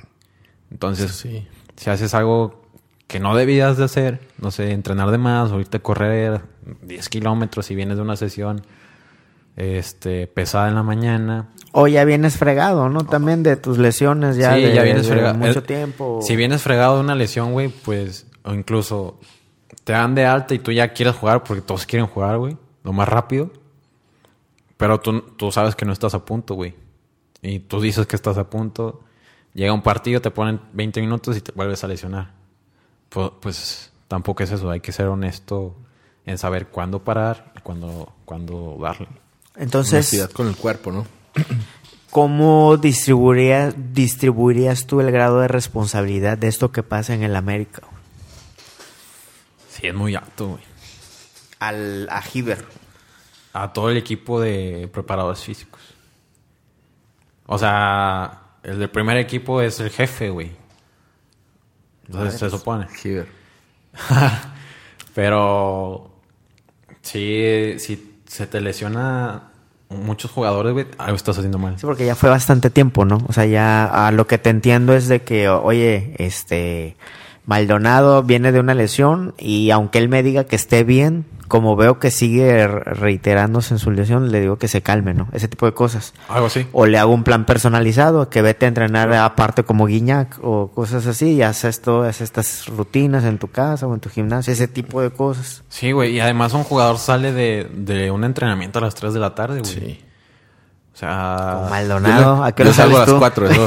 D: Entonces,
B: Sí.
D: si haces algo que no debías de hacer, no sé, entrenar de más o irte a correr 10 kilómetros y vienes de una sesión este, pesada en la mañana.
A: O ya vienes fregado, ¿no? También de tus lesiones ya
D: Sí,
A: de,
D: ya vienes
A: de
D: fregado.
A: mucho
D: Eh,
A: tiempo.
D: Si vienes fregado de una lesión, güey, pues, o incluso te dan de alta y tú ya quieres jugar porque todos quieren jugar, güey, lo más rápido. Pero tú, tú sabes que no estás a punto, güey. Y tú dices que estás a punto. Llega un partido, te ponen 20 minutos y te vuelves a lesionar. Pues, pues tampoco es eso. Hay que ser honesto en saber cuándo parar y cuándo, cuándo darle.
A: Entonces,
B: Honestidad con el cuerpo, ¿no?
A: ¿cómo distribuirías, distribuirías tú el grado de responsabilidad de esto que pasa en el América?
D: Sí, es muy alto, güey.
A: Al, a Hiver.
D: a todo el equipo de preparadores físicos. O sea, el del primer equipo es el jefe, güey. Entonces se supone.
B: Hiver.
D: Pero si, si se te lesiona muchos jugadores, güey, algo estás haciendo mal.
A: Sí, porque ya fue bastante tiempo, ¿no? O sea, ya a lo que te entiendo es de que, oye, este, Maldonado viene de una lesión y aunque él me diga que esté bien, como veo que sigue re- reiterándose en su lesión, le digo que se calme, ¿no? Ese tipo de cosas.
D: Algo así.
A: O le hago un plan personalizado, que vete a entrenar aparte como Guiñac o cosas así y haces todas estas rutinas en tu casa o en tu gimnasio, ese tipo de cosas.
D: Sí, güey. Y además un jugador sale de, de un entrenamiento a las 3 de la tarde, güey.
B: Sí.
D: O sea...
A: Con Maldonado, ¿a qué
B: Yo salgo a las
A: tú?
B: 4, a las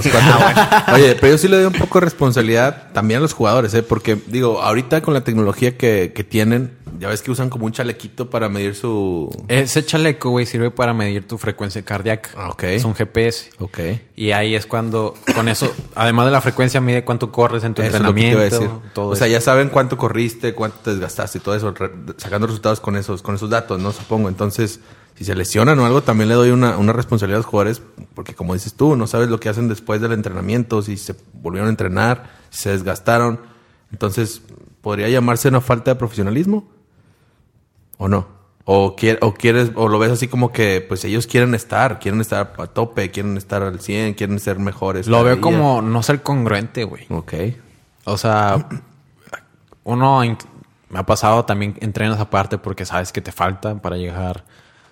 B: 4. Oye, pero yo sí le doy un poco de responsabilidad también a los jugadores, ¿eh? Porque, digo, ahorita con la tecnología que, que tienen, ya ves que usan como un chalequito para medir su...
D: Ese chaleco, güey, sirve para medir tu frecuencia cardíaca.
B: Ah, ok.
D: Es un GPS.
B: Ok.
D: Y ahí es cuando, con eso, además de la frecuencia, mide cuánto corres en tu
B: Eso es lo que te iba a
D: entrenamiento.
B: decir.
D: todo
B: o sea,
D: eso.
B: ya saben cuánto corriste, cuánto te desgastaste y todo eso, re- sacando resultados con esos, con esos datos, ¿no? Supongo. Entonces, si se lesionan o algo, también le doy una, una responsabilidad a los jugadores, porque como dices tú, no sabes lo que hacen después del entrenamiento, si se volvieron a entrenar, si se desgastaron. Entonces, ¿podría llamarse una falta de profesionalismo? ¿O no? O, quier- o quieres, o lo ves así como que, pues ellos quieren estar, quieren estar a tope, quieren estar al 100, quieren ser mejores.
D: Lo veo
B: día.
D: como no ser congruente, güey.
B: Ok.
D: O sea, uno me ha pasado también entrenas aparte porque sabes que te falta para llegar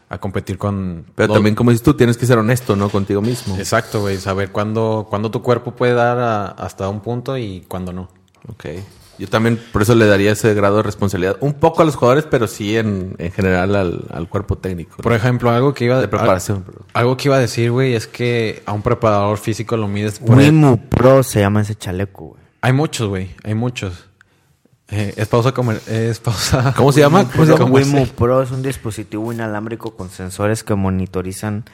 D: a competir con.
B: Pero
D: los-
B: también, como dices tú, tienes que ser honesto, ¿no? Contigo mismo.
D: Exacto, güey. Saber cuándo, cuándo tu cuerpo puede dar a- hasta un punto y cuándo no.
B: Ok. Yo también por eso le daría ese grado de responsabilidad. Un poco a los jugadores, pero sí en, en general al, al cuerpo técnico.
D: Por ejemplo, algo que iba
B: de preparación.
D: Algo que iba a decir, güey, es que a un preparador físico lo mides por el-
A: Wimu Pro se llama ese chaleco, güey.
D: Hay muchos, güey. Hay muchos. Eh, es pausa comer... Es pausa...
B: ¿Cómo se llama? ¿Cómo se llama?
A: Wimu Pro es un dispositivo inalámbrico con sensores que monitorizan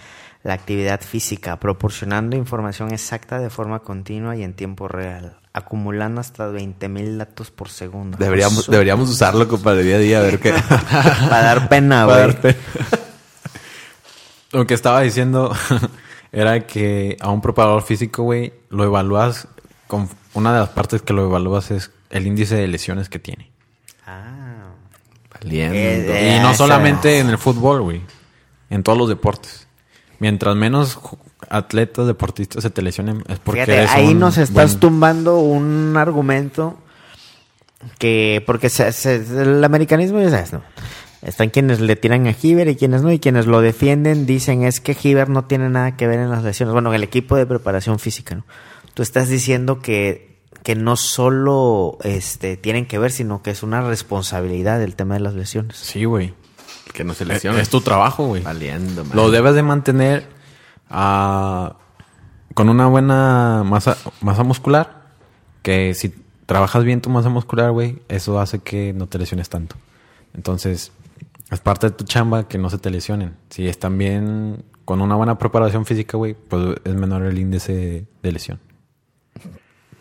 A: la actividad física, proporcionando información exacta de forma continua y en tiempo real, acumulando hasta 20.000 datos por segundo.
B: Deberíamos,
A: Eso-
B: deberíamos usarlo, compadre, día a día, a ver qué.
A: Para dar pena,
B: Para
A: güey.
B: dar pena.
D: Lo que estaba diciendo era que a un preparador físico, güey, lo evalúas con... Una de las partes que lo evalúas es el índice de lesiones que tiene.
A: Ah.
B: Valiendo.
A: Eh,
D: y no solamente en el fútbol, güey. En todos los deportes. Mientras menos atletas, deportistas se te lesionen, es porque
A: Fíjate,
D: eres
A: ahí nos estás
D: buen-
A: tumbando un argumento que, porque se- se- el americanismo ya sabes, ¿no? Están quienes le tiran a Giver y quienes no, y quienes lo defienden dicen es que Giver no tiene nada que ver en las lesiones. Bueno, en el equipo de preparación física, ¿no? Tú estás diciendo que, que no solo este, tienen que ver, sino que es una responsabilidad el tema de las lesiones.
D: Sí, güey.
B: Que no se
D: Es,
B: lesione.
D: es tu trabajo, güey.
B: Valiendo, man.
D: Lo debes de mantener ah, con una buena masa, masa muscular. Que si trabajas bien tu masa muscular, güey, eso hace que no te lesiones tanto. Entonces, es parte de tu chamba que no se te lesionen. Si están bien con una buena preparación física, güey, pues es menor el índice de lesión.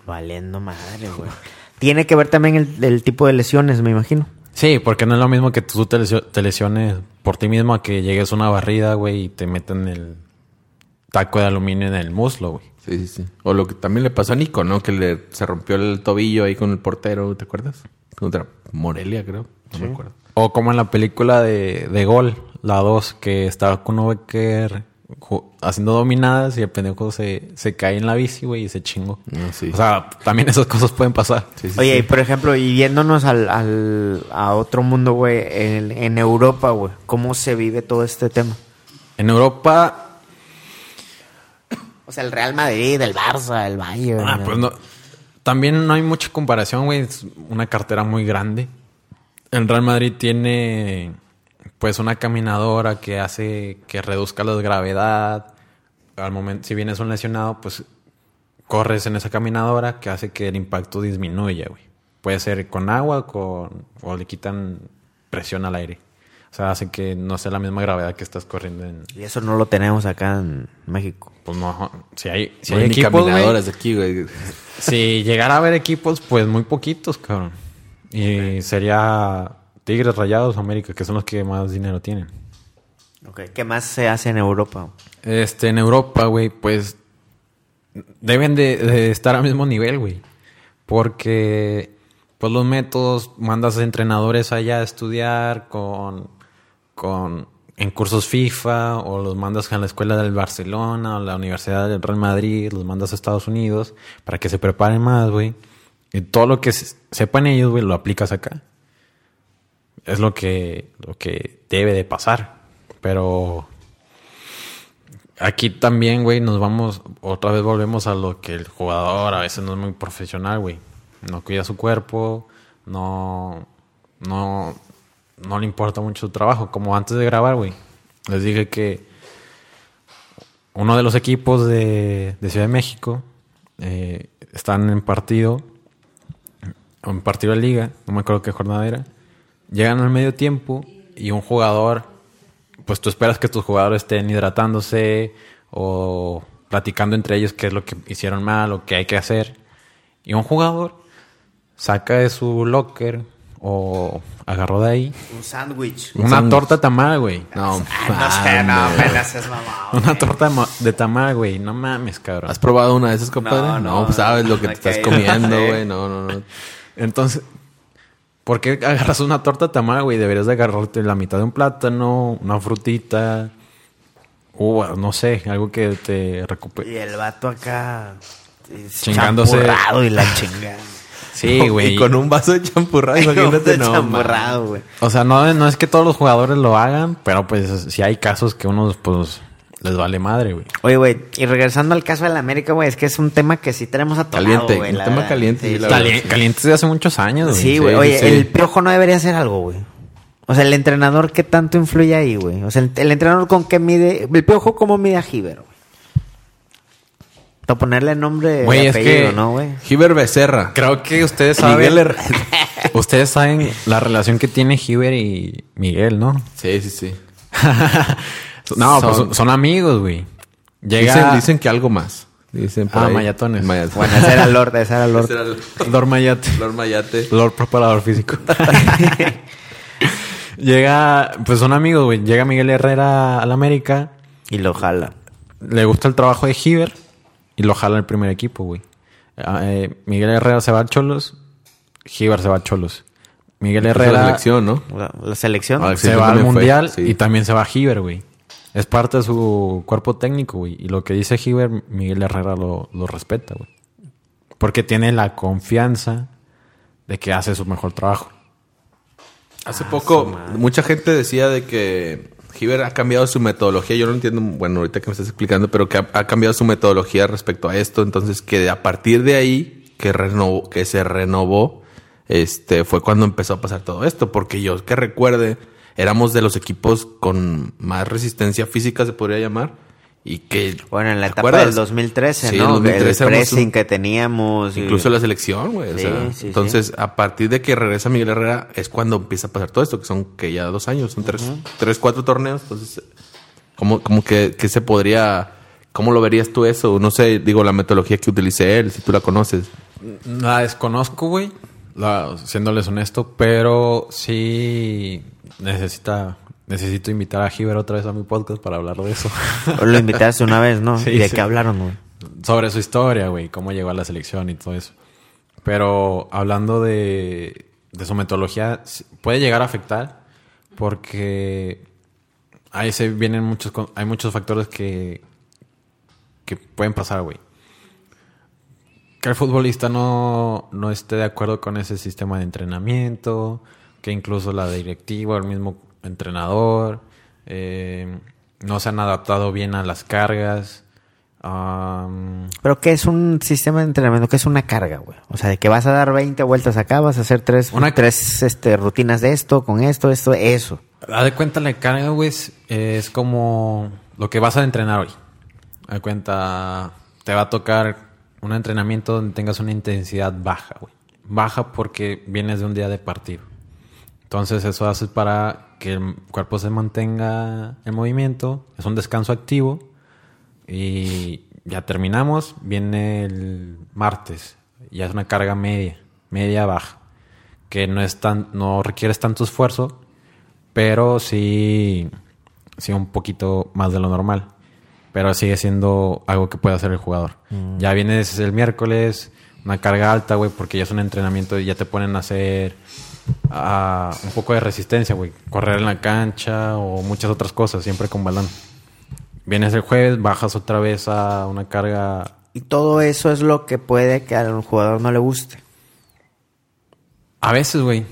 A: Valiendo madre, güey. Tiene que ver también el, el tipo de lesiones, me imagino.
D: Sí, porque no es lo mismo que tú te, lesio- te lesiones por ti mismo a que llegues a una barrida, güey, y te meten el taco de aluminio en el muslo, güey.
B: Sí, sí, sí. O lo que también le pasó a Nico, ¿no? Que le, se rompió el tobillo ahí con el portero, ¿te acuerdas? Contra Morelia, creo. No me acuerdo.
D: O como en la película de, de Gol, la 2, que estaba con Becker haciendo dominadas y el pendejo se, se cae en la bici, güey, y se chingó.
B: No, sí.
D: O sea, también esas cosas pueden pasar.
B: Sí, sí,
A: Oye,
B: sí.
A: y por ejemplo, y viéndonos al, al- a otro mundo, güey, en, en Europa, güey, ¿cómo se vive todo este tema?
D: En Europa,
A: O sea, el Real Madrid, el Barça, el Bayern.
D: Ah, pues no. También no hay mucha comparación, güey. Es una cartera muy grande. El Real Madrid tiene, pues, una caminadora que hace que reduzca la gravedad. Al momento, si vienes un lesionado, pues, corres en esa caminadora que hace que el impacto disminuya, güey. Puede ser con agua con, o le quitan presión al aire. O sea, hace que no sea la misma gravedad que estás corriendo en...
A: Y eso no lo tenemos acá en México.
D: Pues no, si hay, si
B: No
D: hay equipos,
B: caminadoras aquí, güey.
D: Si llegara a haber equipos, pues muy poquitos, cabrón. Y sería Tigres, Rayados, América, que son los que más dinero tienen.
A: Okay. ¿Qué más se hace en Europa?
D: Este, en Europa, güey, pues deben de, de estar al mismo nivel, güey. Porque, pues los métodos, mandas entrenadores allá a estudiar con, con, en cursos FIFA, o los mandas a la escuela del Barcelona, o la Universidad del Real Madrid, los mandas a Estados Unidos, para que se preparen más, güey. Y todo lo que se- sepan ellos, güey, lo aplicas acá. Es lo que, lo que debe de pasar. Pero Aquí también, güey, nos vamos, otra vez volvemos a lo que el jugador a veces no es muy profesional, güey. No cuida su cuerpo, no, no, no le importa mucho su trabajo. Como antes de grabar, güey. Les dije que uno de los equipos de, Ciudad de México eh, están en partido, en partido de liga, no me acuerdo qué jornada era. Llegan al medio tiempo y un jugador pues tú esperas que tus jugadores estén hidratándose o platicando entre ellos qué es lo que hicieron mal o qué hay que hacer. Y un jugador saca de su locker o agarró de ahí
A: Un sándwich.
D: una torta tamal, güey.
B: No,
A: no sé, no,
B: mames.
A: me la haces mamá.
D: Una torta de tamal, güey. No mames, cabrón.
B: ¿Has probado una de esas, compadre?
A: No,
B: No,
A: no,
B: pues sabes lo que
A: no,
B: te estás comiendo, güey. No, no, no.
D: Entonces, ¿por qué agarras una torta tamal, güey? Deberías de agarrarte la mitad de un plátano, una frutita, uva, no sé, algo que te recupere.
A: Y el vato acá. es
D: Chingándose.
A: champurrado y la chingada.
D: Sí, güey.
B: Y con un vaso de champurrado, imagínate, no.
A: champurrado, güey.
D: O sea, no, no es que todos los jugadores lo hagan, pero pues si hay casos que unos, pues, les vale madre, güey.
A: Oye, güey, y regresando al caso de la América, güey, es que es un tema que sí tenemos atorado,
B: Caliente,
A: güey.
B: un
A: la
B: tema
A: verdad.
B: caliente, sí, la
A: sí.
B: verdad.
D: Cali- Caliente desde hace muchos años, güey.
A: Sí, güey.
B: Sí,
A: Oye,
B: sí.
A: el piojo no debería hacer algo, güey. O sea, el entrenador, ¿qué tanto influye ahí, güey? O sea, el, el entrenador con qué mide. El piojo, ¿cómo mide a Giver, güey? Para ponerle nombre
D: Güey,
A: y
D: es
A: apellido,
D: que-
A: ¿no, güey?
B: Giver Becerra.
D: Creo que ustedes saben.
B: Miguel Herrera.
D: ustedes saben la relación que tiene Giver y Miguel, ¿no?
B: Sí, sí, sí.
D: no, pues
B: Son-
D: son, son amigos, güey. Llega.
B: Dicen, dicen que algo más. Dicen por
D: Ah,
B: ahí.
D: mayatones.
A: Bueno, ese era Lord, ese era Lord.
B: Ese era el-
D: Lord Mayate.
B: Lord Mayate.
D: Lord preparador físico. Llega, pues son amigos, güey. Llega Miguel Herrera al América.
A: Y lo jala.
D: Le gusta el trabajo de Giver y lo jala al primer equipo, güey. Ah, eh, Miguel Herrera se va a Cholos. Giver se va a Cholos. Miguel
B: es la
D: Herrera
B: selección, ¿no?
A: La, la selección.
B: Ah,
D: se va al
B: fue,
D: mundial
B: sí.
D: y también se va a Giver, güey. Es parte de su cuerpo técnico, güey. Y lo que dice Giver, Miguel Herrera lo, lo respeta, güey. Porque tiene la confianza de que hace su mejor trabajo.
B: Hace poco, mucha gente decía de que Giver ha cambiado su metodología. Yo no entiendo, bueno, ahorita que me estás explicando, pero que ha, ha cambiado su metodología respecto a esto. Entonces, que a partir de ahí que, renovó, que se renovó, este, fue cuando empezó a pasar todo esto. Porque yo que recuerde, éramos de los equipos con más resistencia física, se podría llamar. Y que.
A: Bueno, en la
B: ¿te
A: etapa
B: acuerdas?
A: del 2013,
B: Sí,
A: ¿no?
B: el 2013
A: el pressing
B: un-
A: que teníamos. y-
B: Incluso la selección, güey. o
A: Sí,
B: sea,
A: sí,
B: entonces, a partir de que regresa Miguel Herrera, es cuando empieza a pasar todo esto, que son que ya dos años, son tres, tres cuatro torneos. Entonces, ¿cómo, cómo que, que se podría, cómo lo verías tú eso? No sé, digo, la metodología que utilicé él, si tú la conoces.
D: La desconozco, güey. La- Siéndoles honesto, pero sí necesita necesito invitar a Giver otra vez a mi podcast para hablar de eso.
A: Lo invitaste una vez, ¿no?
D: Sí,
A: ¿Y de
D: sí.
A: qué hablaron, güey?
D: Sobre su historia, güey, cómo llegó a la selección y todo eso. Pero hablando de, de su metodología, puede llegar a afectar porque ahí se vienen muchos, hay muchos factores que, que pueden pasar, güey. Que el futbolista no, no esté de acuerdo con ese sistema de entrenamiento, que incluso la directiva, el mismo entrenador, eh, no se han adaptado bien a las cargas.
A: Pero ¿qué es un sistema de entrenamiento? ¿Qué es una carga, güey? O sea, de que vas a dar 20 vueltas acá, vas a hacer tres,
D: Una-
A: tres este, rutinas de esto, con esto, esto, eso.
D: Haz de cuenta la carga, güey, es, es como lo que vas a entrenar hoy. Haz de cuenta, te va a tocar un entrenamiento donde tengas una intensidad baja, güey. Baja porque vienes de un día de partido. Entonces eso hace para que el cuerpo se mantenga en movimiento. Es un descanso activo. Y ya terminamos. Viene el martes. Ya es una carga media. Media baja. Que no es tan, no requieres tanto esfuerzo. Pero sí, sí un poquito más de lo normal. Pero sigue siendo algo que puede hacer el jugador. Ya vienes el miércoles, una carga alta, güey, porque ya es un entrenamiento y ya te ponen a hacer un poco de resistencia, güey. Correr en la cancha o muchas otras cosas, siempre con balón. Vienes el jueves, bajas otra vez a una carga.
A: Y todo eso es lo que puede que al jugador no le guste.
D: A veces, güey.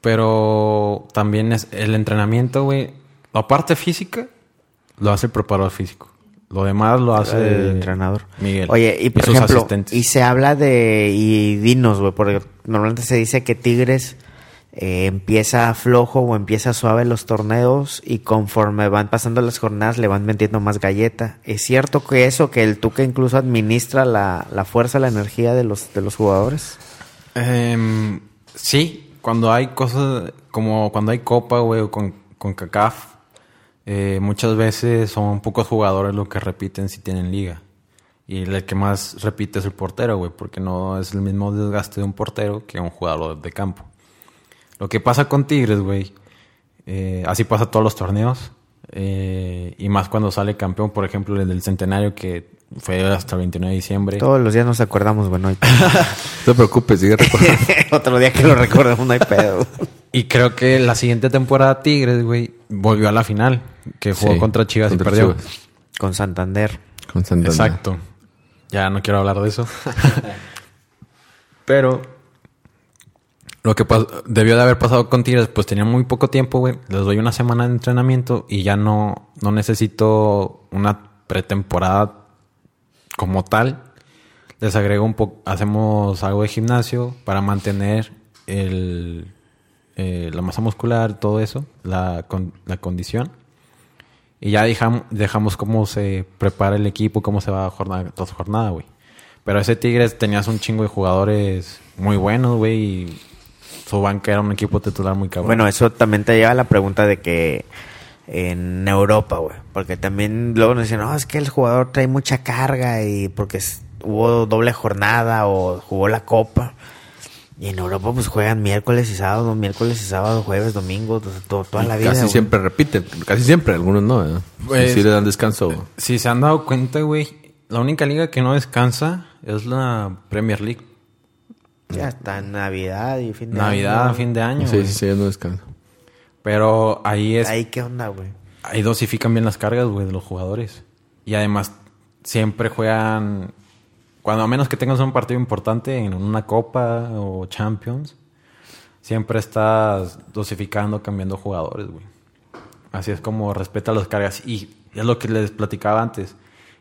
D: Pero también es el entrenamiento, güey. La parte física lo hace el preparador físico. Lo demás lo hace
A: el entrenador.
D: Miguel.
A: Oye, y por ejemplo,
D: asistentes.
A: y se habla de, y dinos, güey, porque normalmente se dice que Tigres eh, empieza flojo o empieza suave los torneos y conforme van pasando las jornadas le van metiendo más galleta. ¿Es cierto que eso, que el Tuca incluso administra la, la fuerza, la energía de los, de los jugadores?
D: Em, sí, cuando hay cosas como cuando hay copa, güey, o con, con CACAF, eh, muchas veces son pocos jugadores los que repiten si tienen liga. Y el que más repite es el portero, güey, porque no es el mismo desgaste de un portero que un jugador de campo. Lo que pasa con Tigres, güey, eh, así pasa todos los torneos. eh, y más cuando sale campeón, por ejemplo, el del centenario que fue hasta el 29 de diciembre.
A: Todos los días nos acordamos, bueno,
B: No te preocupes, sigue recordando.
A: otro día que lo recordemos no hay pedo.
D: Y creo que la siguiente temporada Tigres, güey, volvió a la final, que jugó
B: Sí,
D: contra Chivas
B: contra
D: y perdió.
B: Chivas.
A: Con Santander.
B: Con Santander.
D: Exacto. Ya no quiero hablar de eso. Pero lo que debió de haber pasado con Tigres, pues tenía muy poco tiempo, güey. Les doy una semana de entrenamiento y ya no, no necesito una pretemporada como tal. Les agrego un poco, hacemos algo de gimnasio para mantener el, eh, la masa muscular, todo eso, la, con- la condición. Y ya dejamos, cómo se prepara el equipo, cómo se va jornada tras jornada, güey. Pero ese Tigres tenías un chingo de jugadores muy buenos, güey. Y su banca era un equipo titular muy cabrón.
A: Bueno, eso también te lleva a la pregunta de que en Europa, güey. Porque también luego nos dicen, no, es que el jugador trae mucha carga y porque hubo doble jornada o jugó la copa. Y en Europa pues juegan miércoles y sábado, miércoles y sábado, jueves, domingo, to- to- toda la vida.
B: Casi
A: güey.
B: siempre repiten, casi siempre, algunos no. ¿verdad?
D: Pues-
B: sí le dan descanso.
D: si se han dado cuenta, güey, la única liga que no descansa es la Premier League.
A: Ya está en Navidad y fin de
D: Navidad,
A: año.
D: fin de año.
B: Sí,
D: güey.
B: sí, sí, no descanso.
D: Pero ahí es.
A: Ahí qué onda, güey.
D: Ahí dosifican bien las cargas, güey, de los jugadores. Y además, siempre juegan. Cuando a menos que tengas un partido importante en una Copa o Champions, siempre estás dosificando, cambiando jugadores, güey. Así es como respeta las cargas. Y es lo que les platicaba antes.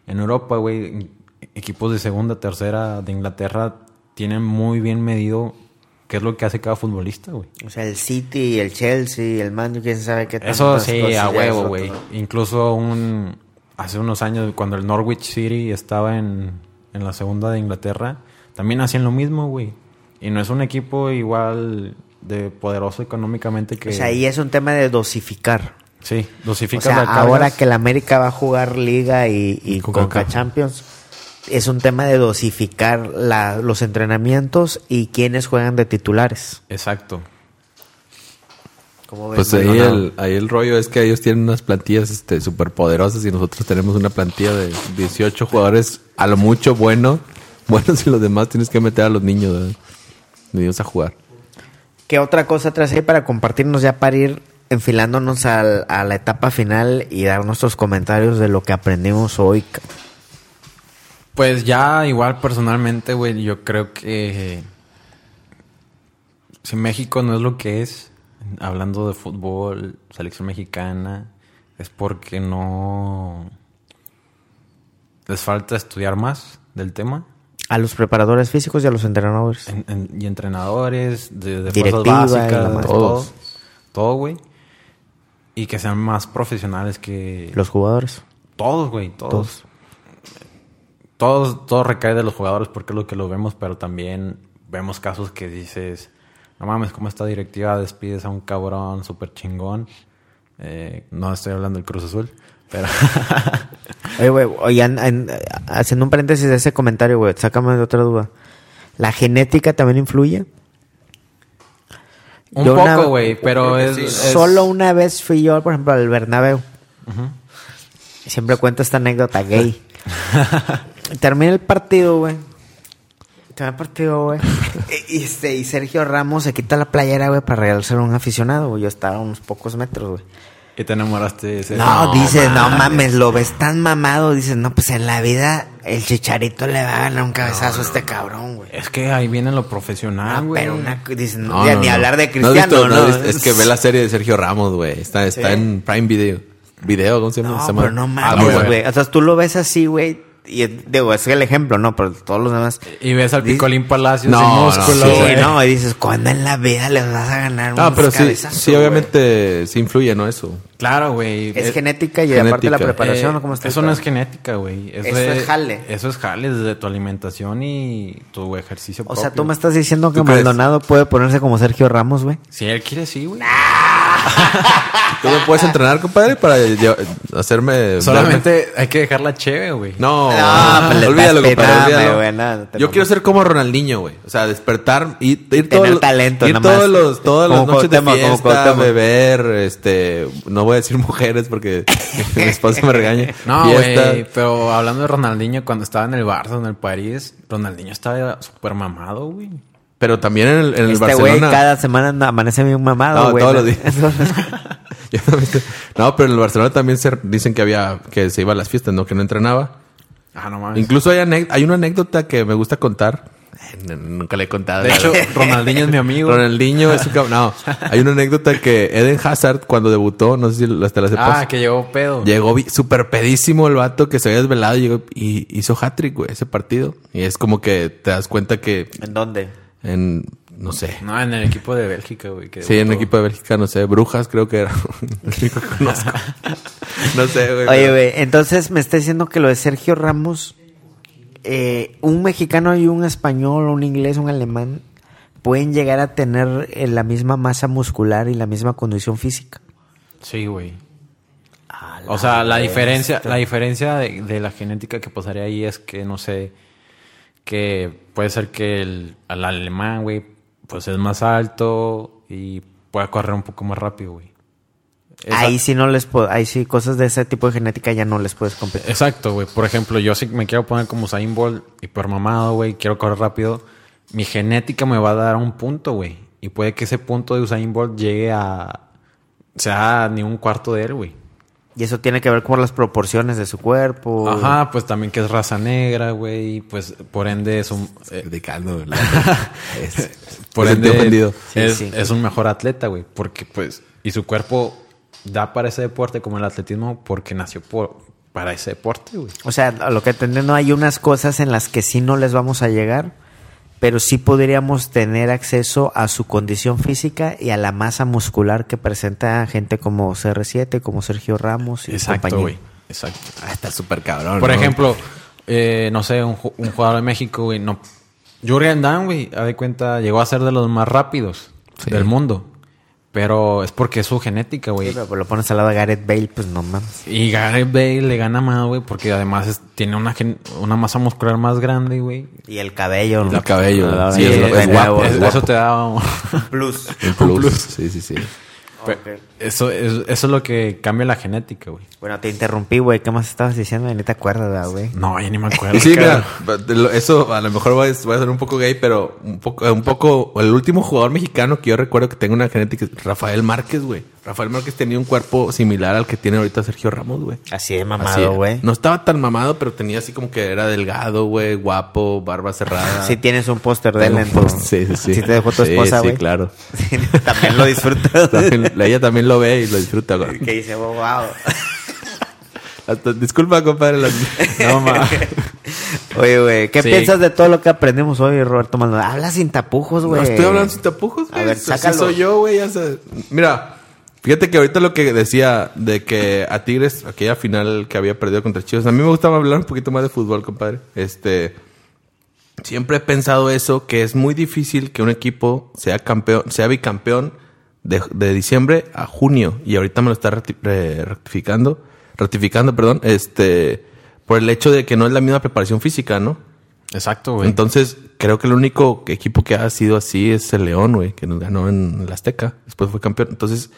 D: En Europa, güey, equipos de segunda, tercera de Inglaterra tienen muy bien medido qué es lo que hace cada futbolista, güey.
A: O sea, el City, el Chelsea, el Man, quién sabe qué
D: Eso
A: tantas
D: sí, a huevo, güey. Incluso un hace unos años, cuando el Norwich City estaba en, en la segunda de Inglaterra, también hacían lo mismo, güey. Y no es un equipo igual de poderoso económicamente que...
A: O sea, ahí es un tema de dosificar.
D: Sí,
A: O
D: dosificas
A: sea,
D: la
A: ahora que el América va a jugar Liga y, y
B: Conca
A: Conca Champions, es un tema de dosificar la- los entrenamientos y quiénes juegan de titulares.
D: Exacto.
A: ¿Cómo ves,
B: Pues ahí el, ahí el rollo es que ellos tienen unas plantillas este, súper poderosas y nosotros tenemos una plantilla de 18 jugadores a lo mucho bueno. Buenos y los demás tienes que meter a los niños, ¿verdad? niños a jugar.
A: ¿Qué otra cosa traes ahí para compartirnos ya para ir enfilándonos al- a la etapa final y dar nuestros comentarios de lo que aprendimos hoy?
D: Pues ya igual personalmente, güey, yo creo que si México no es lo que es, hablando de fútbol, selección mexicana, es porque no les falta estudiar más del tema.
A: A los preparadores físicos y a los entrenadores.
D: En- en- y entrenadores, de, de básicas,
B: Todos.
D: todo, güey. Y que sean más profesionales que
A: Los jugadores.
D: todos, güey, todos.
A: Todos.
D: Todos, todo recae de los jugadores porque es lo que lo vemos, pero también vemos casos que dices, no mames, como esta directiva despides a un cabrón súper chingón. Eh, no estoy hablando del Cruz Azul, pero...
A: Oye, güey, oye, haciendo un paréntesis de ese comentario, güey, sácame de otra duda. ¿La genética también influye?
D: un
A: Yo
D: poco, güey, pero es, es-
A: Solo una vez fui yo, por ejemplo, al Bernabéu. Siempre cuento esta anécdota gay. Termina el partido, güey. Termina el partido, güey. y, y este, y Sergio Ramos se quita la playera, güey, para regalárselo a un aficionado, güey. Yo estaba a unos pocos metros, güey.
D: Y te enamoraste de ese...
A: No, dices, no mames, lo ves tan mamado. Dices, no, pues en la vida el chicharito le va a ganar un cabezazo a este cabrón, güey.
D: Es que ahí viene lo profesional,
A: Ah,
D: güey.
A: pero una, dices, no,
B: No,
A: ya
B: no,
A: ni
B: no.
A: hablar de
B: ¿No
A: Cristiano,
B: visto-
A: ¿no?
B: no? Es que ve la serie de Sergio Ramos, güey. Está, está
A: Sí.
B: en Prime Video. Video, ¿cómo se llama?
A: No,
B: Se llama-
A: pero no
B: Ah,
A: mames,
B: güey.
A: güey. O sea, tú lo ves así, güey. Y digo, es el ejemplo, ¿no? Pero todos los demás.
D: Y ves al Picolín Palacios
B: No,
D: sin
B: no,
A: Sí,
D: güey.
A: no, y dices, ¿cuándo en la vida les vas a ganar
B: Ah,
A: unos
B: pero sí, sí,
A: güey?
B: obviamente sí influye, ¿no? Eso.
D: Claro, güey.
A: Es
D: Eh,
A: genética y aparte la preparación,
D: Eh,
A: ¿o cómo está?
D: eso no es genética, güey.
A: Eso
D: de-
A: es jale.
D: Eso es jale desde tu alimentación y tu ejercicio
A: O sea, tú me estás diciendo que. Maldonado puede ponerse como Sergio Ramos, güey.
D: Si él quiere, sí, güey.
B: ¿Tú me puedes entrenar, compadre, para hacerme...
D: Solamente hay que dejarla chévere, güey.
B: No,
A: No, pues le
B: olvídalo, compadre, olvídalo.
A: güey, no, no
B: Yo quiero ser como Ronaldinho, güey. O sea, despertar y ir
A: Tener
B: todos los-
A: talento,
B: ir todos los todas las noches de fiesta, beber, este, no voy a decir mujeres porque mi esposa me regaña.
D: No, güey, pero hablando de Ronaldinho, cuando estaba en el Barça, en el París, Ronaldinho estaba súper mamado, güey.
B: Pero también en el, en el
A: Este güey
B: Barcelona.
A: cada semana anda- amanece bien mamado,
B: No,
A: güey.
B: todos los días. No, pero en el Barcelona también se dicen que había que se iba a las fiestas, no que no entrenaba.
D: Ah, no mames.
B: Incluso hay, hay una anécdota que me gusta contar. Nunca le he contado.
D: De hecho, Ronaldinho es mi amigo.
B: Ronaldinho es un cab- No, hay una anécdota que Eden Hazard, cuando debutó, no sé si lo- hasta la sepas,
D: Ah, que llegó pedo.
B: llegó súper pedísimo el vato que se había desvelado y, llegó y hizo hat-trick, güey, ese partido. Y es como que te das cuenta que
A: ¿En dónde?
B: En, no sé.
D: No, en el equipo de Bélgica, güey. que
B: Sí, en el equipo de Bélgica, no sé, Brujas creo que era el único que conozco. No sé, güey.
A: Oye,
B: pero-
A: güey, entonces me está diciendo que lo de Sergio Ramos, eh, un mexicano y un español, un inglés, un alemán, pueden llegar a tener eh, la misma masa muscular y la misma condición física.
D: Sí, güey. O sea, la diferencia, la diferencia de, de la genética que pasaría ahí es que, no sé, que puede ser que el, al alemán, güey, pues es más alto y pueda correr un poco más rápido, güey. Esa-
A: Ahí sí no les puedo, ahí sí cosas de ese tipo de genética ya no les puedes competir.
D: Exacto, güey. Por ejemplo, yo si me quiero poner como Usain Bolt, hiper mamado, güey, quiero correr rápido, mi genética me va a dar un punto, güey. Y puede que ese punto de Usain Bolt llegue a... sea ni un cuarto de él, güey.
A: Y eso tiene que ver con las proporciones de su cuerpo.
D: Ajá, pues también que es raza negra, güey. Pues por ende es un... eh,
B: Criticando, ¿verdad? Es-
D: por ende
B: ofendido.
A: Sí,
D: es,
A: sí.
D: es un mejor atleta, güey. Porque pues... Y su cuerpo da para ese deporte como el atletismo porque nació por, para ese deporte, güey.
A: O sea, a lo que entendiendo hay unas cosas en las que sí no les vamos a llegar pero sí podríamos tener acceso a su condición física y a la masa muscular que presenta gente como CR7, como Sergio Ramos y
D: Exacto, güey. Exacto.
B: Ah, está súper cabrón.
D: Por
B: ¿no?
D: ejemplo, eh, no sé, un, ju- un jugador de México, güey, no. Jurgen Damm, güey, a de cuenta, llegó a ser de los más rápidos
B: Sí.
D: del mundo. Pero es porque es su genética, güey.
A: Sí, pero lo pones al lado de Gareth Bale, pues no mames.
D: Y Gareth Bale le gana más, güey, porque además es- tiene una, gen- una masa muscular más grande, güey.
A: Y el cabello. ¿no?
B: el cabello, sí, es es guapo,
A: güey.
B: es
D: Es-
B: guapo.
D: eso te da... un-
A: Plus.
B: Un plus. Sí, sí, sí.
D: Pe- Eso, es, eso es lo que cambia la genética, güey.
A: Bueno, te interrumpí, güey. ¿Qué más estabas diciendo? Ni te acuerdas, ¿verdad, güey.
D: No, ya ni me acuerdo.
B: Sí, mira, eso a lo mejor voy a, voy a ser un poco gay, pero un poco, un poco, el último jugador mexicano que yo recuerdo que tenga una genética es Rafael Márquez, güey. Rafael Márquez tenía un cuerpo similar al que tiene ahorita Sergio Ramos, güey.
A: Así de mamado, güey.
B: No estaba tan mamado, pero tenía así como que era delgado, güey, guapo, barba cerrada.
A: Si tienes un póster de él en
B: Sí, sí, sí.
A: Si te dejó tu
B: Sí,
A: esposa, güey.
B: Sí, claro.
A: También lo disfrutas.
B: También- ella también lo ve y lo disfruta, güey.
A: que dice, oh, wow.
B: Hasta- disculpa, compadre. las-
D: No, ma.
A: Oye, güey, ¿qué
D: Sí.
A: piensas de todo lo que aprendimos hoy, Roberto Maldonado? Habla sin tapujos, güey.
B: No estoy hablando sin tapujos,
A: A
B: güey.
A: ver,
B: Así
A: sácalo.
B: soy yo, güey. Mira, fíjate que ahorita lo que decía de que a Tigres, aquella final que había perdido contra Chivas, a mí me gustaba hablar un poquito más de fútbol, compadre. Este, siempre he pensado eso, que es muy difícil que un equipo sea campeón, sea bicampeón de, de diciembre a junio. Y ahorita me lo está rectificando, ratificando, perdón, este, por el hecho de que no es la misma preparación física, ¿no?
D: Exacto, güey.
B: Entonces, creo que el único equipo que ha sido así es el León, güey, que nos ganó en el Azteca. Después fue campeón. Entonces,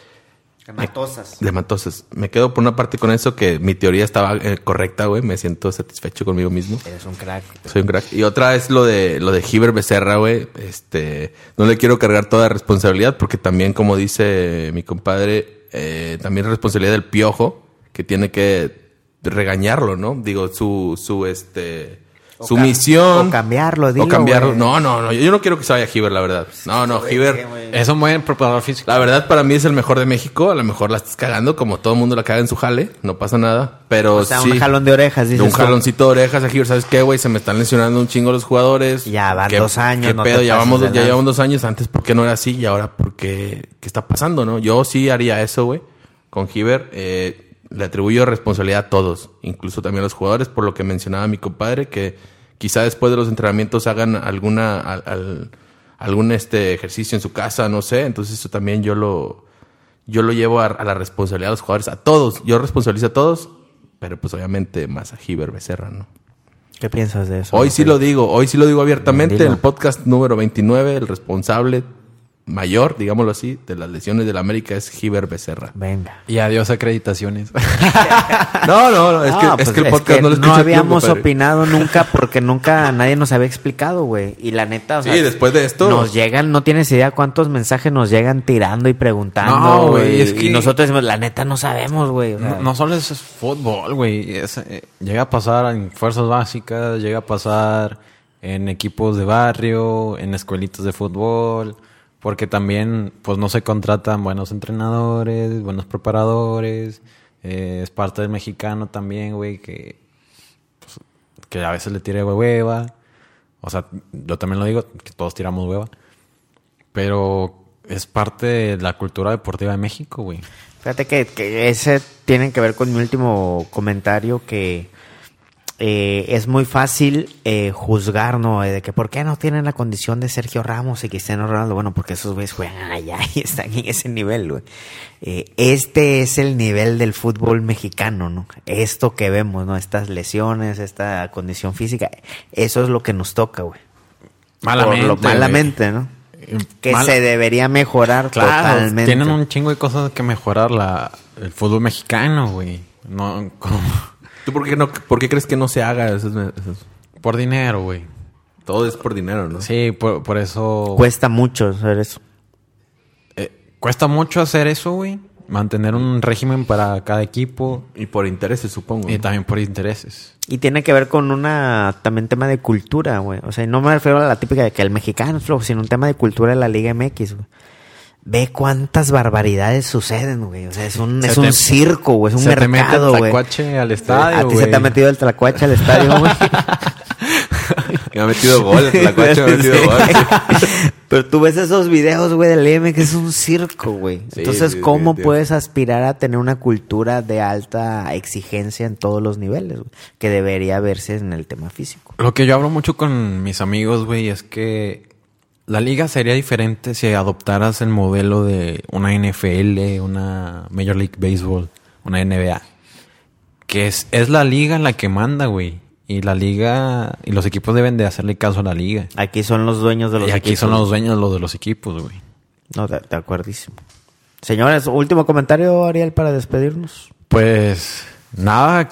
A: Matosas.
B: de Matosas. Me quedo por una parte con eso, que mi teoría estaba eh, correcta, güey. Me siento satisfecho conmigo mismo.
A: Eres un crack.
B: Soy un crack. Y otra es lo de lo de Giver Becerra, güey. Este, no le quiero cargar toda la responsabilidad, porque también, como dice mi compadre, eh, también es responsabilidad del piojo, que tiene que regañarlo, ¿no? Digo, su, su este.
A: O
B: su misión.
A: o cambiarlo, dilo,
B: O cambiarlo. No, no, no. Yo no quiero que se vaya Giver, la verdad. No, no, Giver.
D: Es un buen preparador físico.
B: La verdad, para mí es el mejor de México. A lo mejor la estás cagando, como todo el mundo la caga en su jale. No pasa nada. Pero
A: O sea,
B: sí.
A: un jalón de orejas, dices
B: Un jaloncito de orejas a Giver. ¿Sabes qué, güey? Se me están lesionando un chingo los jugadores.
A: Ya van
B: ¿Qué-
A: dos años,
B: ¿Qué
A: no
B: pedo?
A: te
B: Ya, vamos, llevamos dos años. Antes, ¿por qué no era así? Y ahora, ¿por qué? ¿Qué está pasando, no? Yo sí haría eso, güey. Con Giver. Eh, le atribuyo responsabilidad a todos. Incluso también a los jugadores. Por lo que mencionaba mi compadre. Que quizá después de los entrenamientos hagan alguna... al- al- algún este ejercicio en su casa, no sé. Entonces eso también yo lo, yo lo llevo a, a la responsabilidad de los jugadores, a todos. Yo responsabilizo a todos, pero pues obviamente más a Giver Becerra, ¿no?
A: ¿Qué piensas de eso?
B: Hoy sí lo digo, hoy sí lo digo abiertamente.
A: Dilo.
B: En el podcast número 29, el responsable mayor, digámoslo así, de las lesiones del América es Giver Becerra.
A: Venga.
D: Y adiós acreditaciones.
B: No, no, no, es,
A: No,
B: que,
A: pues
B: es que el podcast no lo escucha tú,
A: habíamos opinado nunca porque nunca nadie nos había explicado, güey. Y la neta, o sea,
B: Sí, después de esto-
A: Nos llegan, no tienes idea cuántos mensajes nos llegan tirando y preguntando,
D: No, güey, es que-
A: Y nosotros decimos, la neta no sabemos, güey. o sea,
D: No, no solo es fútbol, güey. Es, eh, llega a pasar en fuerzas básicas, llega a pasar en equipos de barrio, en escuelitas de fútbol, porque también pues no se contratan buenos entrenadores, buenos preparadores. eh, es parte del mexicano también, güey, que, pues, que a veces le tira hueva. O sea, yo también lo digo, que todos tiramos hueva. Pero es parte de la cultura deportiva de México, güey.
A: Fíjate que, que ese tiene que ver con mi último comentario que eh, es muy fácil eh, juzgar, ¿no? De que por qué no tienen la condición de Sergio Ramos y Cristiano Ronaldo. Bueno, porque esos güeyes juegan allá y están en ese nivel, güey. Eh, este es el nivel del fútbol mexicano, ¿no? Esto que vemos, ¿no? Estas lesiones, esta condición física, eso es lo que nos toca, güey.
D: Malamente.
A: Lo- ¿no? Que
D: Mal-
A: se debería mejorar
D: Claro,
A: totalmente.
D: tienen un chingo de cosas que mejorar la, el fútbol mexicano, güey. No, como-
B: ¿Tú por qué, no, por qué crees que no se haga? Eso
D: por dinero, güey.
B: todo es por dinero, ¿no?
D: Sí, por, por eso...
A: Cuesta mucho hacer eso.
D: eh, cuesta mucho hacer eso, güey. Mantener un régimen para cada equipo
B: Y por intereses, supongo.
D: y
B: ¿no?
D: también por intereses.
A: Y tiene que ver con una también tema de cultura, güey. O sea, no me refiero a la típica de que el mexicano es flojo, sino un tema de cultura de la Liga MX, güey. Ve cuántas barbaridades suceden, güey. O sea, es un,
D: Se
A: es
D: te-
A: un circo, güey. Es un
D: se te mete
A: mercado,
D: el
A: güey.
D: tlacuache al estadio,
A: A ti se
D: güey.
A: te ha metido el tlacuache al estadio, güey.
B: Me ha metido gol, la coche me ha metido
A: Sí.
B: gol.
A: Pero tú ves esos videos, güey, del M, que es un circo, güey.
B: Sí,
A: Entonces,
B: sí,
A: ¿cómo
B: sí,
A: puedes aspirar a tener una cultura de alta exigencia en todos los niveles, güey? Que debería verse en el tema físico.
D: Lo que yo hablo mucho con mis amigos, güey, es que la liga sería diferente si adoptaras el modelo de una NFL, una Major League Baseball, una NBA. Que es, es la liga la que manda, güey. Y la liga, y los equipos deben de hacerle caso a la liga.
A: Aquí son los dueños de los
D: y aquí
A: equipos.
D: son los dueños los de los equipos, güey.
A: No, de, de acuerdísimo. Señores, último comentario, Ariel, para despedirnos.
D: Pues nada,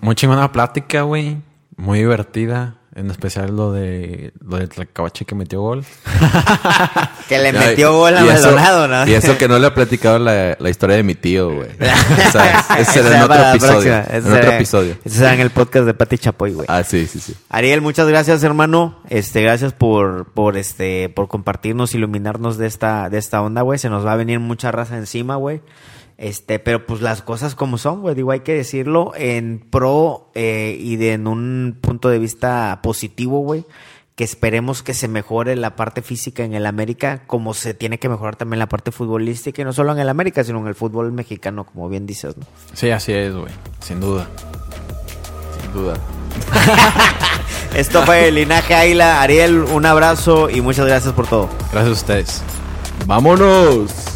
D: muy chingona plática, güey. Muy divertida. En especial lo de lo de Tlacabache que metió gol.
A: Que le metió gol a Maldonado, ¿no?
B: Y eso que no le he platicado la, la historia de mi tío, güey. O sea, ese será en otro episodio.
A: próxima.
B: En
A: Ese
B: otro episodio.
A: Ese será en el podcast de Pati Chapoy, güey.
B: Ah, sí, sí, sí.
A: Ariel, muchas gracias, hermano. Este, gracias por, por este, por compartirnos, iluminarnos de esta, de esta onda, güey. Se nos va a venir mucha raza encima, güey. Este, pero pues las cosas como son, güey. Digo, hay que decirlo en pro eh, y de, en un punto de vista positivo, güey. Que esperemos que se mejore la parte física en el América, como se tiene que mejorar también la parte futbolística, y no solo en el América, sino en el fútbol mexicano, como bien dices, ¿no?
D: Sí, así es, güey. Sin duda.
B: Sin duda.
A: Esto fue Linaje Águila. Ariel, un abrazo y muchas gracias por todo.
D: Gracias a ustedes.
B: ¡Vámonos!